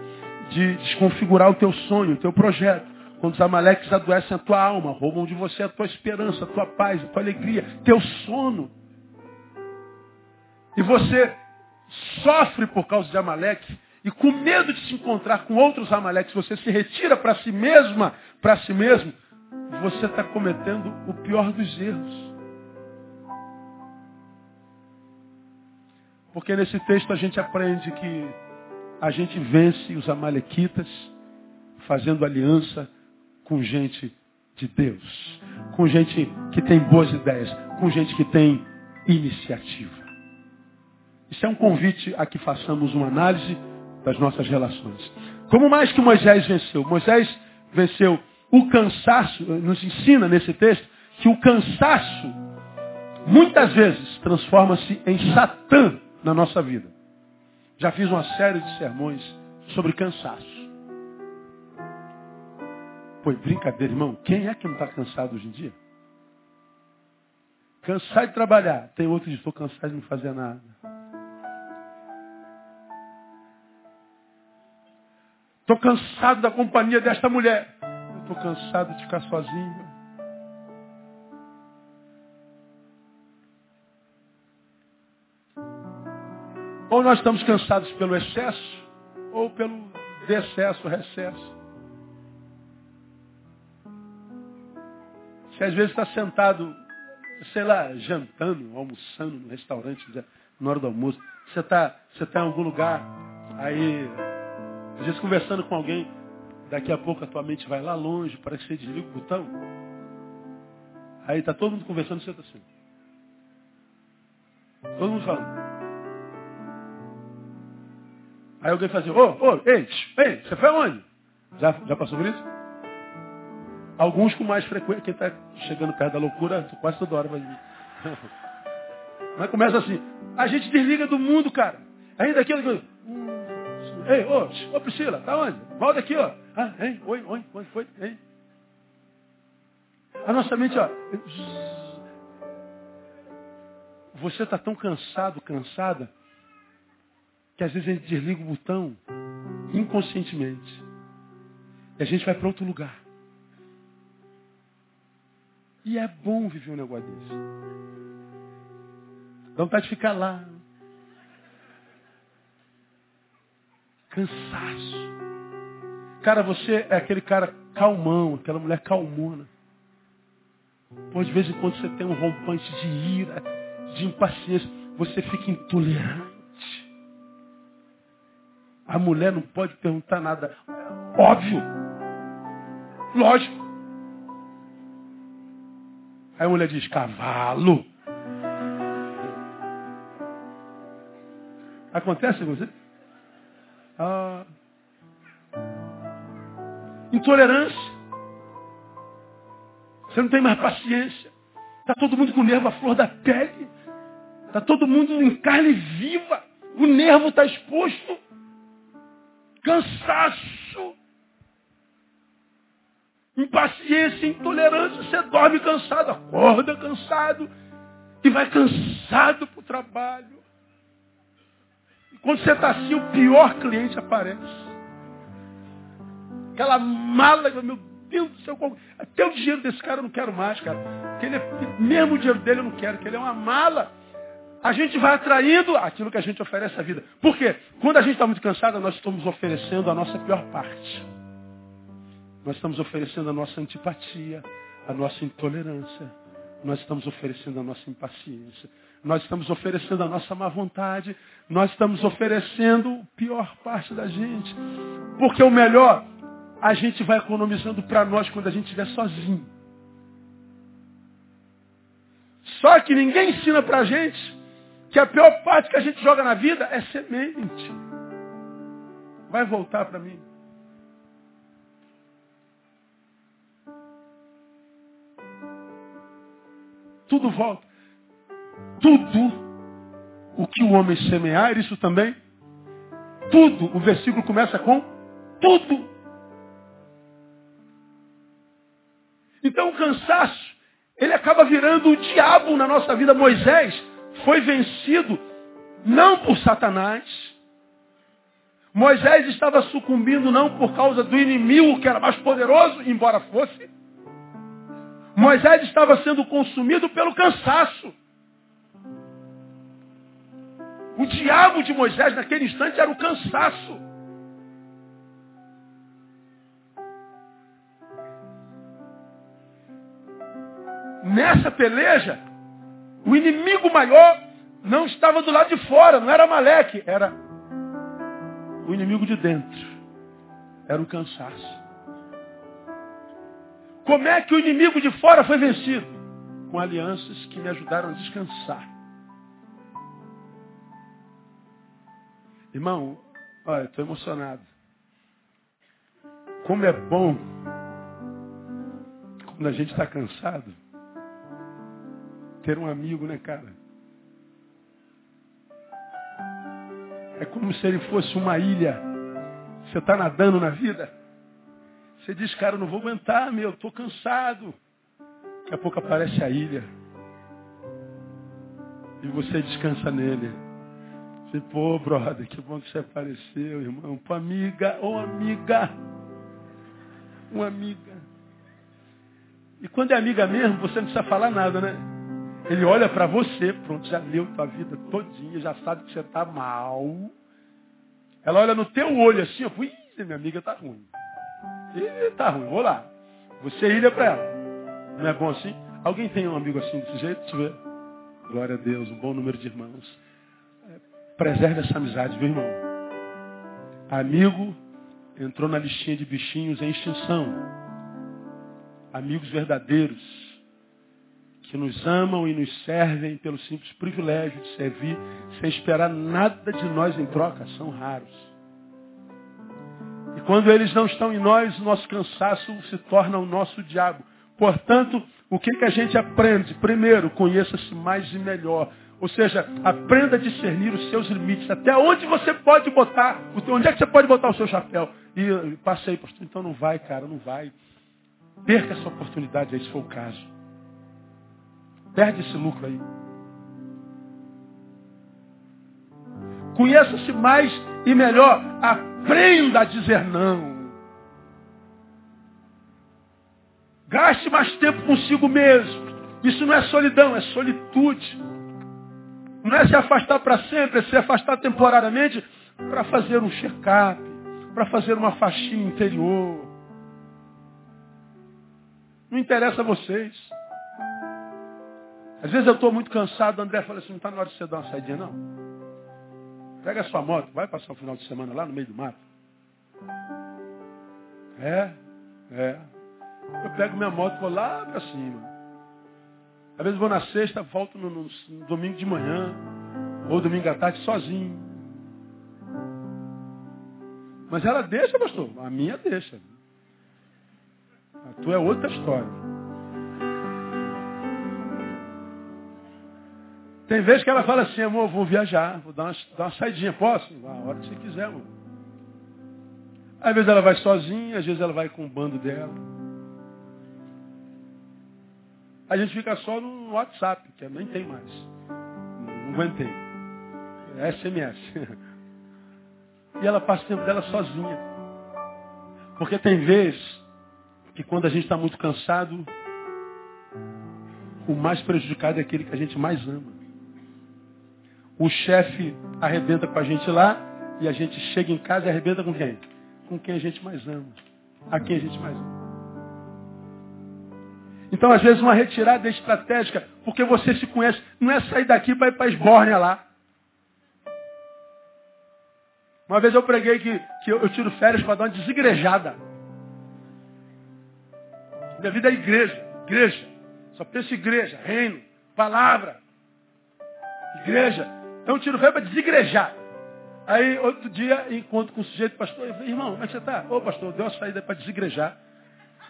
de desconfigurar o teu sonho, o teu projeto. Quando os amaleques adoecem a tua alma, roubam de você a tua esperança, a tua paz, a tua alegria, teu sono. E você sofre por causa de amaleques, e com medo de se encontrar com outros amaleques, você se retira para si mesma, para si mesmo, você está cometendo o pior dos erros. Porque nesse texto a gente aprende que a gente vence os amalequitas fazendo aliança com gente de Deus, com gente que tem boas ideias, com gente que tem iniciativa. Isso é um convite a que façamos uma análise das nossas relações. Como mais que Moisés venceu? Moisés venceu o cansaço, nos ensina nesse texto que o cansaço muitas vezes transforma-se em Satã na nossa vida. Já fiz uma série de sermões sobre cansaço. Foi brincadeira, irmão. Quem é que não está cansado hoje em dia? Cansado de trabalhar. Tem outro que estou cansado de não fazer nada. Estou cansado da companhia desta mulher. Estou cansado de ficar sozinho. Ou nós estamos cansados pelo excesso, ou pelo decesso, recesso. Você às vezes está sentado, sei lá, jantando, almoçando no restaurante, na hora do almoço. Você está você tá em algum lugar, aí às vezes conversando com alguém, daqui a pouco a tua mente vai lá longe, parece que você desliga o botão. Aí está todo mundo conversando, você está assim. Todo mundo falando. Aí alguém fala assim, ô, ô, ei, ei, você foi aonde? Já, já passou por isso? Alguns com mais frequência, quem está chegando perto da loucura, quase toda hora vai Mas começa assim, a gente desliga do mundo, cara. Ainda aquilo, Ei, ô, ô Priscila, tá onde? Volta aqui, ó. Ah, hein? Oi, oi, é, foi? Hein? A nossa mente, ó. você está tão cansado, cansada, que às vezes a gente desliga o botão inconscientemente. E a gente vai para outro lugar. E é bom viver um negócio desse. Dá vontade de ficar lá. Cansaço. Cara, você é aquele cara calmão, aquela mulher calmona. Pô, de vez em quando você tem um rompante de ira, de impaciência. Você fica intolerante. A mulher não pode perguntar nada. Óbvio. Lógico. Aí a mulher diz, cavalo. Acontece com você? Ah. Intolerância. Você não tem mais paciência. Está todo mundo com o nervo à flor da pele. Está todo mundo em carne viva. O nervo está exposto. Cansaço. Impaciência, intolerância. Você dorme cansado, acorda cansado. E vai cansado para o trabalho. Quando você está assim, o pior cliente aparece. Aquela mala, meu Deus do céu, até o dinheiro desse cara eu não quero mais, cara. Porque ele é, mesmo o dinheiro dele eu não quero, porque ele é uma mala. A gente vai atraindo aquilo que a gente oferece à vida. Por quê? Quando a gente está muito cansado, nós estamos oferecendo a nossa pior parte. Nós estamos oferecendo a nossa antipatia, a nossa intolerância. Nós estamos oferecendo a nossa impaciência. Nós estamos oferecendo a nossa má vontade. Nós estamos oferecendo a pior parte da gente. Porque o melhor a gente vai economizando para nós quando a gente estiver sozinho. Só que ninguém ensina para a gente que a pior parte que a gente joga na vida é semente. Vai voltar para mim. Tudo volta. Tudo o que o homem semear, isso também. Tudo. O versículo começa com tudo. Então o cansaço, ele acaba virando o diabo na nossa vida. Moisés foi vencido não por Satanás. Moisés estava sucumbindo não por causa do inimigo que era mais poderoso, embora fosse. Moisés estava sendo consumido pelo cansaço. O diabo de Moisés naquele instante era o cansaço. Nessa peleja, o inimigo maior não estava do lado de fora, não era Maleque, era o inimigo de dentro. Era o cansaço. Como é que o inimigo de fora foi vencido? Com alianças que me ajudaram a descansar. Irmão, olha, estou emocionado. Como é bom quando a gente está cansado ter um amigo, né, cara? É como se ele fosse uma ilha. Você está nadando na vida. Você diz, cara, eu não vou aguentar, meu, estou cansado. Daqui a pouco aparece a ilha. E você descansa nele. Você, pô, brother, que bom que você apareceu, irmão. Pô, amiga, ô oh, amiga. Uma amiga. E quando é amiga mesmo, você não precisa falar nada, né? Ele olha para você, pronto, já leu tua vida todinha, já sabe que você está mal. Ela olha no teu olho assim, ó, ih, minha amiga tá ruim. Ih, tá ruim, vou lá. Você ilha para ela. Não é bom assim? Alguém tem um amigo assim desse jeito? Deixa eu ver. Glória a Deus, um bom número de irmãos. Preserve essa amizade, viu, irmão? Amigo entrou na listinha de bichinhos em extinção. Amigos verdadeiros que nos amam e nos servem pelo simples privilégio de servir, sem esperar nada de nós em troca, são raros. E quando eles não estão em nós, o nosso cansaço se torna o nosso diabo. Portanto, o que, que a gente aprende? Primeiro, conheça-se mais e melhor. Ou seja, aprenda a discernir os seus limites. Até onde você pode botar, onde é que você pode botar o seu chapéu? E passei, pastor, então não vai, cara, não vai. Perca essa oportunidade aí, se for o caso. Perde esse lucro aí. Conheça-se mais e melhor. Aprenda a dizer não. Gaste mais tempo consigo mesmo. Isso não é solidão, é solitude. Não é se afastar para sempre, é se afastar temporariamente para fazer um check-up, para fazer uma faxina interior. Não interessa a vocês. Às vezes eu estou muito cansado, André fala assim, não está na hora de você dar uma saidinha, não. Pega a sua moto, vai passar o final de semana lá no meio do mato. É, é. Eu pego minha moto, vou lá para cima. Às vezes vou na sexta, volto no, no, no, domingo de manhã, ou domingo à tarde, sozinho. Mas ela deixa, pastor. A minha deixa. A tua é outra história. Tem vezes que ela fala assim, amor, vou viajar, vou dar uma, dar uma saidinha, posso? A hora que você quiser, amor. Às vezes ela vai sozinha, às vezes ela vai com o bando dela. A gente fica só no WhatsApp, que nem tem mais. Não aguentei. É SMS. E ela passa o tempo dela sozinha. Porque tem vezes que quando a gente está muito cansado, o mais prejudicado é aquele que a gente mais ama. O chefe arrebenta com a gente lá e a gente chega em casa e arrebenta com quem? Com quem a gente mais ama. A quem a gente mais ama. Então, às vezes, uma retirada é estratégica, porque você se conhece. Não é sair daqui para ir para esbórnia lá. Uma vez eu preguei que, que eu, tiro férias para dar uma desigrejada. Minha vida é igreja, igreja. Só penso igreja, reino, palavra. Igreja. Então eu tiro férias para desigrejar. Aí outro dia encontro com o sujeito, pastor, eu falei, irmão, como é que você está? Ô pastor, deu uma saída para desigrejar.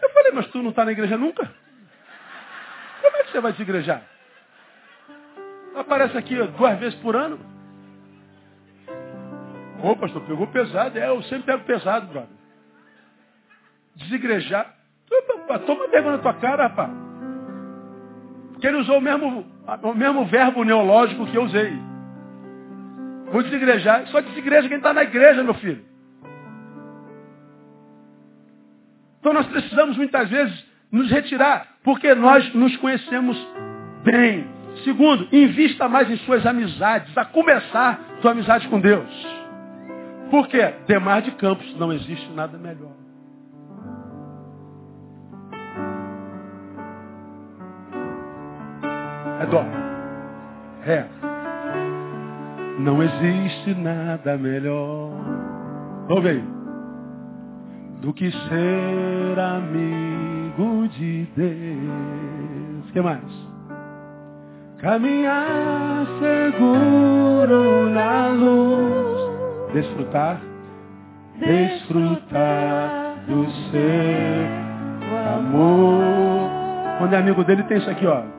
Eu falei, mas tu não está na igreja nunca? Que você vai desigrejar? Aparece aqui duas vezes por ano. Ô pastor, pegou pesado. É, eu sempre pego pesado, brother. Desigrejar. Toma vergonha na tua cara, rapaz. Porque ele usou o mesmo, o mesmo verbo neológico que eu usei. Vou desigrejar. Só desigreja quem está na igreja, meu filho. Então nós precisamos muitas vezes nos retirar, porque nós nos conhecemos bem. Segundo, invista mais em suas amizades, a começar sua amizade com Deus. Por quê? Demar de Campos, não existe nada melhor. É dó. É. Não existe nada melhor. Ouve aí. Do que ser amigo de Deus. Que mais? Caminhar seguro na luz. Desfrutar. Desfrutar do seu amor. Quando é amigo dele, tem isso aqui, ó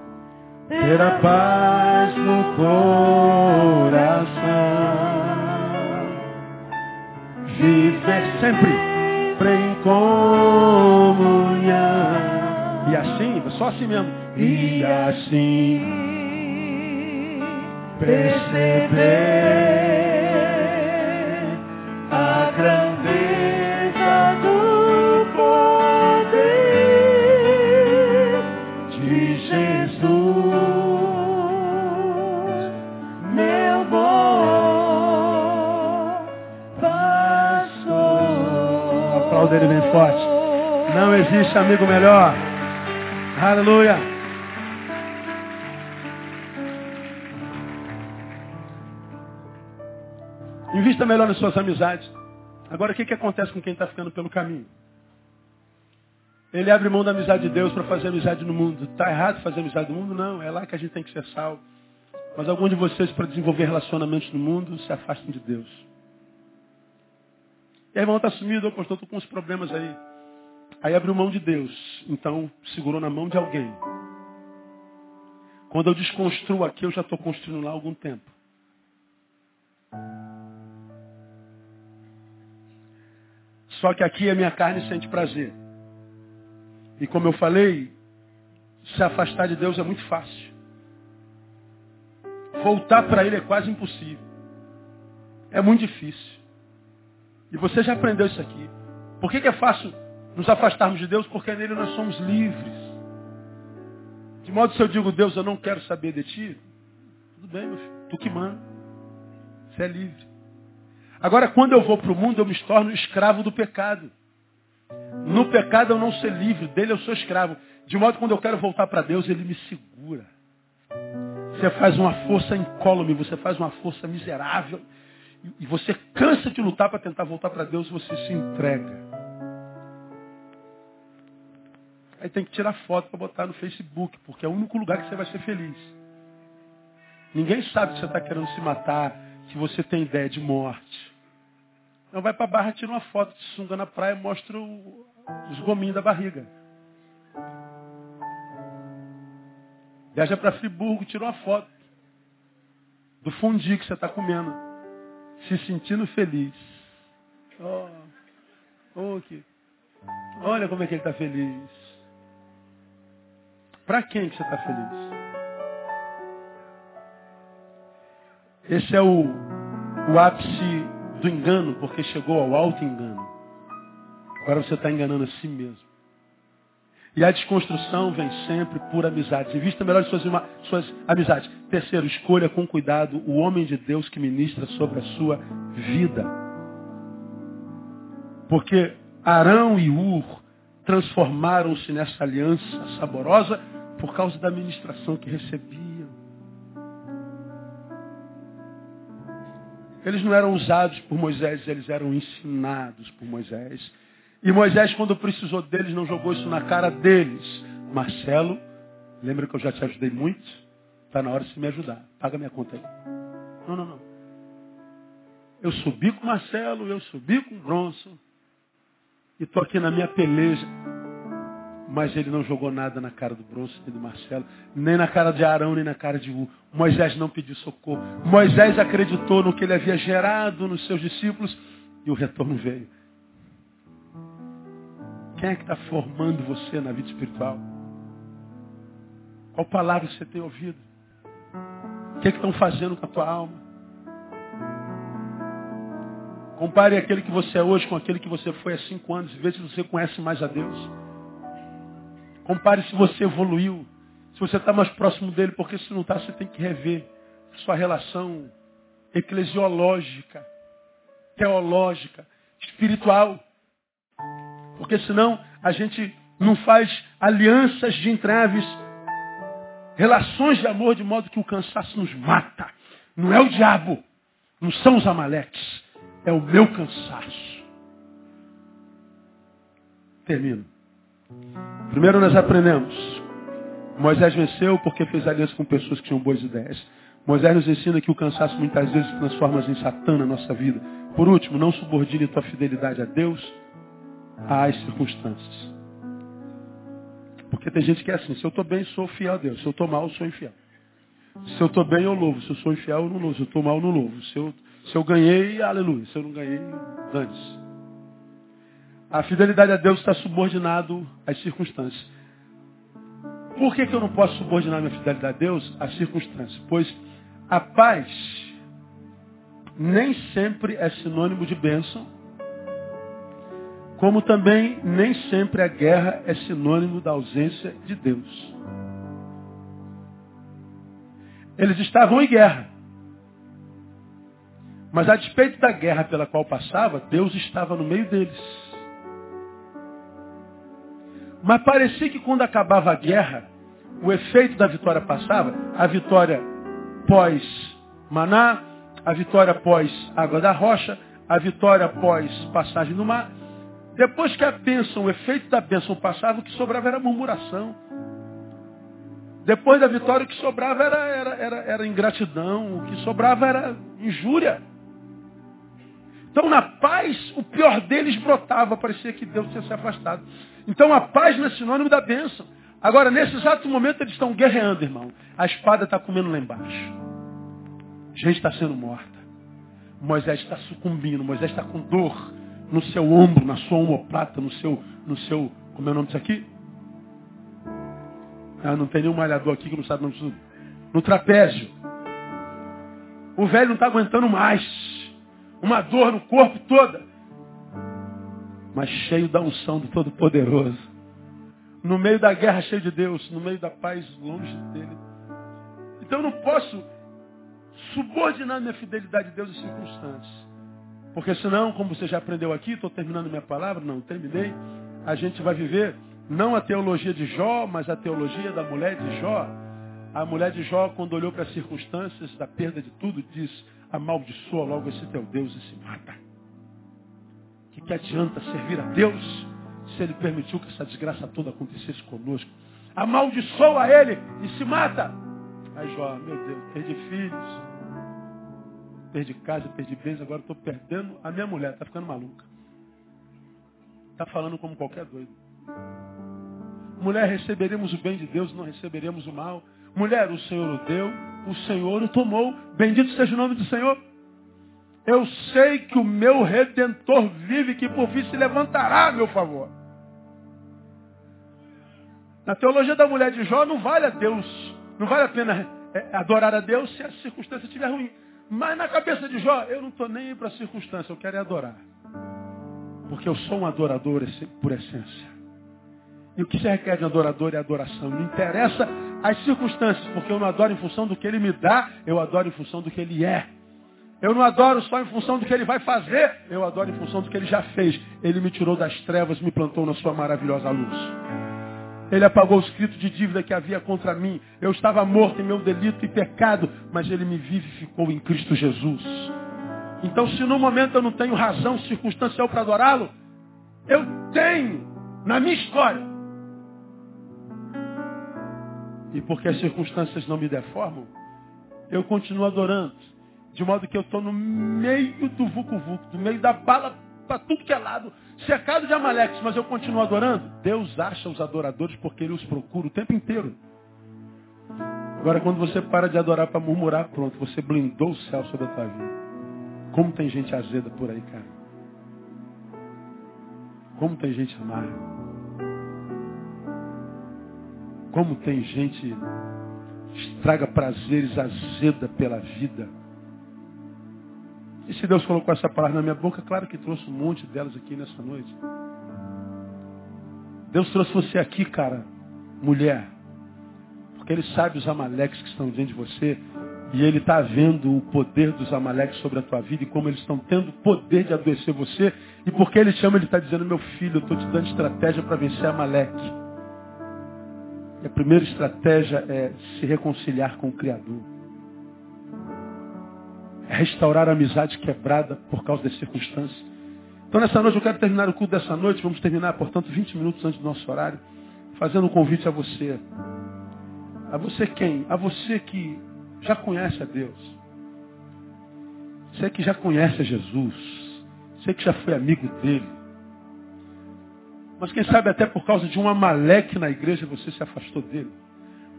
ter a paz no coração, viver sempre em comunhão. Só assim mesmo. E assim perceber a grandeza do poder de Jesus. dele bem forte. Não existe amigo melhor. Aleluia. Invista melhor nas suas amizades. Agora, o que, que acontece com quem está ficando pelo caminho? Ele abre mão da amizade de Deus para fazer amizade no mundo. Está errado fazer amizade no mundo? Não. É lá que a gente tem que ser salvo. Mas alguns de vocês, para desenvolver relacionamentos no mundo, se afastam de Deus. E aí, irmão está sumido, pastor, estou com uns problemas aí. Aí abriu mão de Deus. Então, segurou na mão de alguém. Quando eu desconstruo aqui, eu já estou construindo lá há algum tempo. Só que aqui a minha carne sente prazer. E como eu falei, se afastar de Deus é muito fácil. Voltar para Ele é quase impossível. É muito difícil. E você já aprendeu isso aqui. Por que, que é fácil nos afastarmos de Deus? Porque nele nós somos livres. De modo que se eu digo, Deus, eu não quero saber de ti, tudo bem, meu filho. Tu que manda. Você é livre. Agora, quando eu vou para o mundo, eu me torno escravo do pecado. No pecado eu não sou livre, dele eu sou escravo. De modo que quando eu quero voltar para Deus, ele me segura. Você faz uma força incólume, você faz uma força miserável. E você cansa de lutar para tentar voltar para Deus, você se entrega. Aí tem que tirar foto para botar no Facebook, porque é o único lugar que você vai ser feliz. Ninguém sabe que você está querendo se matar, que você tem ideia de morte. Então vai para a barra, tira uma foto de sunga na praia, mostra o, os gominhos da barriga. Viaja para Friburgo, tira uma foto do fundi que você está comendo. Se sentindo feliz. Oh, oh, que... Olha como é que ele está feliz. Para quem que você está feliz? Esse é o, o ápice do engano, porque chegou ao alto engano. Agora você está enganando a si mesmo. E a desconstrução vem sempre por amizades. Invista melhor suas, suas amizades. Terceiro, escolha com cuidado o homem de Deus que ministra sobre a sua vida. Porque Arão e Ur transformaram-se nessa aliança saborosa por causa da ministração que recebiam. Eles não eram usados por Moisés, eles eram ensinados por Moisés. E Moisés, quando precisou deles, não jogou isso na cara deles. Marcelo, lembra que eu já te ajudei muito? Está na hora de você me ajudar. Paga minha conta aí. Não, não, não. Eu subi com Marcelo, eu subi com Bronson. E estou aqui na minha peleja. Mas ele não jogou nada na cara do Bronson nem do Marcelo, nem na cara de Arão, nem na cara de U. Moisés não pediu socorro. Moisés acreditou no que ele havia gerado nos seus discípulos e o retorno veio. Quem é que está formando você na vida espiritual? Qual palavra você tem ouvido? O que, é que estão fazendo com a tua alma? Compare aquele que você é hoje com aquele que você foi há cinco anos e veja se você conhece mais a Deus. Compare se você evoluiu, se você está mais próximo dele, porque se não está, você tem que rever sua relação eclesiológica, teológica, espiritual. Porque senão a gente não faz alianças de entraves, relações de amor, de modo que o cansaço nos mata. Não é o diabo, não são os amaleques, é o meu cansaço. Termino. Primeiro nós aprendemos. Moisés venceu porque fez aliança com pessoas que tinham boas ideias. Moisés nos ensina que o cansaço muitas vezes transforma em Satã na nossa vida. Por último, não subordine tua fidelidade a Deus às circunstâncias. Porque tem gente que é assim, se eu estou bem, sou fiel a Deus. Se eu estou mal, sou infiel. Se eu estou bem, eu louvo. Se eu sou infiel, eu não louvo. Se eu estou mal, eu não louvo. Se eu, se eu ganhei, aleluia. Se eu não ganhei, dane-se. A fidelidade a Deus está subordinado às circunstâncias. Por que, que eu não posso subordinar minha fidelidade a Deus às circunstâncias? Pois a paz nem sempre é sinônimo de bênção, como também nem sempre a guerra é sinônimo da ausência de Deus. Eles estavam em guerra. Mas a despeito da guerra pela qual passava, Deus estava no meio deles. Mas parecia que quando acabava a guerra, o efeito da vitória passava, a vitória pós maná, a vitória pós água da rocha, a vitória pós passagem no mar. Depois que a bênção, o efeito da bênção passava, o que sobrava era murmuração. Depois da vitória, o que sobrava era, era, era, era ingratidão, o que sobrava era injúria. Então, na paz, o pior deles brotava, parecia que Deus tinha se afastado. Então, a paz não é sinônimo da bênção. Agora, nesse exato momento, eles estão guerreando, irmão. A espada está comendo lá embaixo. Gente está sendo morta. Moisés está sucumbindo. Moisés está com dor no seu ombro, na sua omoplata, no seu, no seu, como é o nome disso aqui? Ah, não tem nenhum malhador aqui que não sabe o nome No trapézio. O velho não está aguentando mais. uma dor no corpo toda, mas cheio da unção do Todo-Poderoso. No meio da guerra cheio de Deus, no meio da paz longe dele. Então eu não posso subordinar minha fidelidade a Deus às circunstâncias. Porque senão, como você já aprendeu aqui, estou terminando minha palavra, não terminei, a gente vai viver não a teologia de Jó, mas a teologia da mulher de Jó. A mulher de Jó, quando olhou para as circunstâncias da perda de tudo, diz, amaldiçoa logo esse teu Deus e se mata. Que que adianta servir a Deus se ele permitiu que essa desgraça toda acontecesse conosco? Amaldiçoa ele e se mata. Aí Jó, meu Deus, perdi filhos, perdi casa, perdi bens, agora estou perdendo a minha mulher, está ficando maluca. Está falando como qualquer doido. Mulher, receberemos o bem de Deus, não receberemos o mal. Mulher, o Senhor o deu, o Senhor o tomou. Bendito seja o nome do Senhor. Eu sei que o meu redentor vive, que por fim se levantará a meu favor. Na teologia da mulher de Jó não vale a Deus, não vale a pena é, adorar a Deus se a circunstância estiver ruim. Mas na cabeça de Jó, eu não estou nem para a circunstância, eu quero é adorar. Porque eu sou um adorador por essência. E o que se requer de um adorador é adoração. Não interessa as circunstâncias, porque eu não adoro em função do que ele me dá, eu adoro em função do que ele é. Eu não adoro só em função do que ele vai fazer, eu adoro em função do que ele já fez. Ele me tirou das trevas, me plantou na sua maravilhosa luz. Ele apagou o escrito de dívida que havia contra mim. Eu estava morto em meu delito e pecado, mas ele me vivificou em Cristo Jesus. Então, se no momento eu não tenho razão circunstancial para adorá-lo, eu tenho na minha história e porque as circunstâncias não me deformam, eu continuo adorando. De modo que eu estou no meio do vucu-vucu, no meio da bala para tudo que é lado, cercado de amaleques, mas eu continuo adorando. Deus acha os adoradores porque Ele os procura o tempo inteiro. Agora, quando você para de adorar para murmurar, pronto, você blindou o céu sobre a tua vida. Como tem gente azeda por aí, cara. Como tem gente amarga. Como tem gente estraga prazeres, azeda pela vida. E se Deus colocou essa palavra na minha boca, claro que trouxe um monte delas aqui nessa noite. Deus trouxe você aqui, cara, mulher. Porque Ele sabe os amaleques que estão dentro de você. E Ele está vendo o poder dos amaleques sobre a tua vida e como eles estão tendo poder de adoecer você. E porque Ele chama, Ele está dizendo, meu filho, eu estou te dando estratégia para vencer amaleque. E a primeira estratégia é se reconciliar com o Criador. Restaurar a amizade quebrada por causa das circunstâncias. Então nessa noite eu quero terminar o culto dessa noite, vamos terminar, portanto, 20 minutos antes do nosso horário, fazendo um convite a você. A você quem? A você que já conhece a Deus. Você que já conhece a Jesus. Você que já foi amigo dele. Mas quem sabe até por causa de um amaleque na igreja você se afastou dele.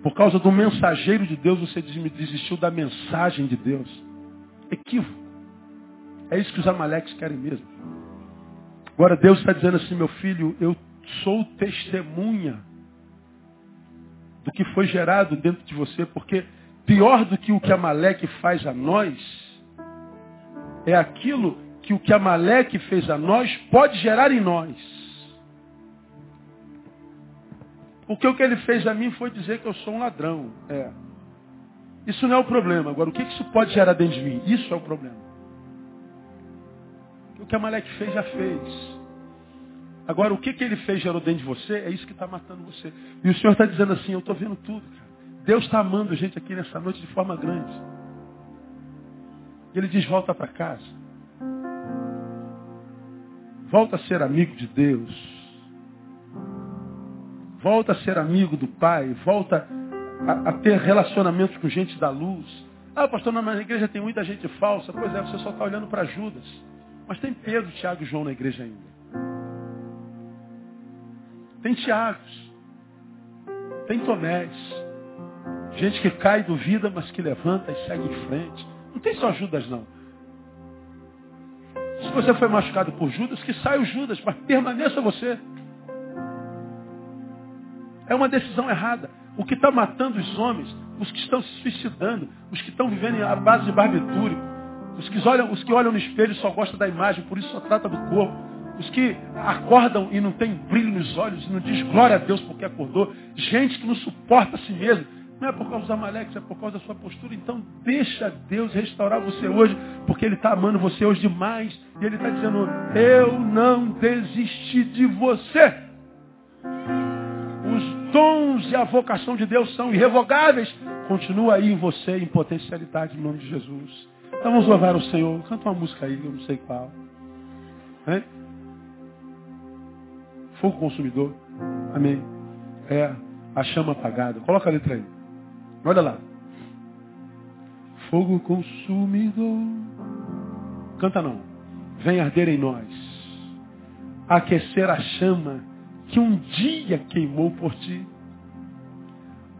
Por causa do mensageiro de Deus você desistiu da mensagem de Deus. Equívoco. É isso que os amaleques querem mesmo. Agora Deus está dizendo assim, meu filho, eu sou testemunha do que foi gerado dentro de você, porque pior do que o que Amaleque faz a nós, é aquilo que o que Amaleque fez a nós pode gerar em nós. Porque o que ele fez a mim foi dizer que eu sou um ladrão. É. Isso não é o problema. Agora, o que isso pode gerar dentro de mim? Isso é o problema. O que a Malek fez, já fez. Agora, o que, que ele fez gerou dentro de você, é isso que está matando você. E o Senhor está dizendo assim, eu estou vendo tudo. Cara. Deus está amando a gente aqui nessa noite de forma grande. Ele diz, volta para casa. Volta a ser amigo de Deus. Volta a ser amigo do Pai. Volta a, a ter relacionamentos com gente da luz. Ah, pastor, na igreja tem muita gente falsa. Pois é, você só está olhando para Judas. Mas tem Pedro, Tiago e João na igreja ainda. Tem Tiagos. Tem Tomés. Gente que cai, duvida, mas que levanta e segue em frente. Não tem só Judas, não. Se você foi machucado por Judas, que saia o Judas, mas permaneça você. É uma decisão errada. O que está matando os homens, os que estão se suicidando, os que estão vivendo à base de barbitúrico, Os que, olham, os que olham no espelho só gostam da imagem, por isso só trata do corpo. Os que acordam e não tem brilho nos olhos, e não diz glória a Deus porque acordou. Gente que não suporta a si mesmo. Não é por causa dos amaleques, é por causa da sua postura. Então deixa Deus restaurar você hoje, porque Ele está amando você hoje demais. E Ele está dizendo, eu não desisti de você. Dons e a vocação de Deus são irrevogáveis. Continua aí em você em potencialidade em nome de Jesus. Então vamos louvar o Senhor. Canta uma música aí, eu não sei qual. Hein? Fogo consumidor. Amém. É a chama apagada. Coloca a letra aí. Olha lá. Fogo consumidor. Canta não. Vem arder em nós. Aquecer a chama que um dia queimou por ti.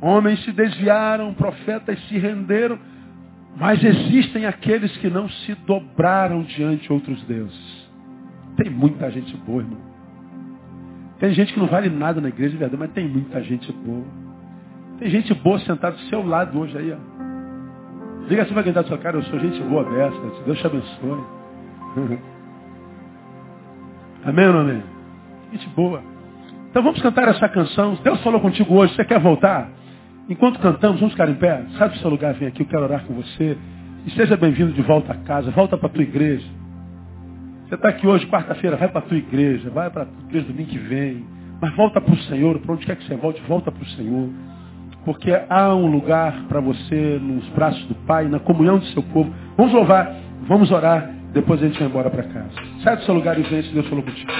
Homens se desviaram, profetas se renderam, mas existem aqueles que não se dobraram diante de outros deuses. Tem muita gente boa, irmão. Tem gente que não vale nada na igreja, verdade, mas tem muita gente boa. Tem gente boa sentada do seu lado hoje aí, ó. Diga assim para quem do seu cara, eu sou gente boa dessa, Deus te abençoe. amém ou não amém? Gente boa. Então vamos cantar essa canção. Deus falou contigo hoje, você quer voltar? Enquanto cantamos, vamos ficar em pé. Sai do seu lugar, vem aqui, eu quero orar com você. E seja bem-vindo de volta a casa, volta para a tua igreja. Você está aqui hoje, quarta-feira, vai para a tua igreja, vai para a tua igreja domingo que vem. Mas volta para o Senhor, para onde quer que você volte, volta para o Senhor. Porque há um lugar para você nos braços do Pai, na comunhão do seu povo. Vamos louvar, vamos orar, depois a gente vai embora para casa. Sai do seu lugar e vem se Deus falou contigo.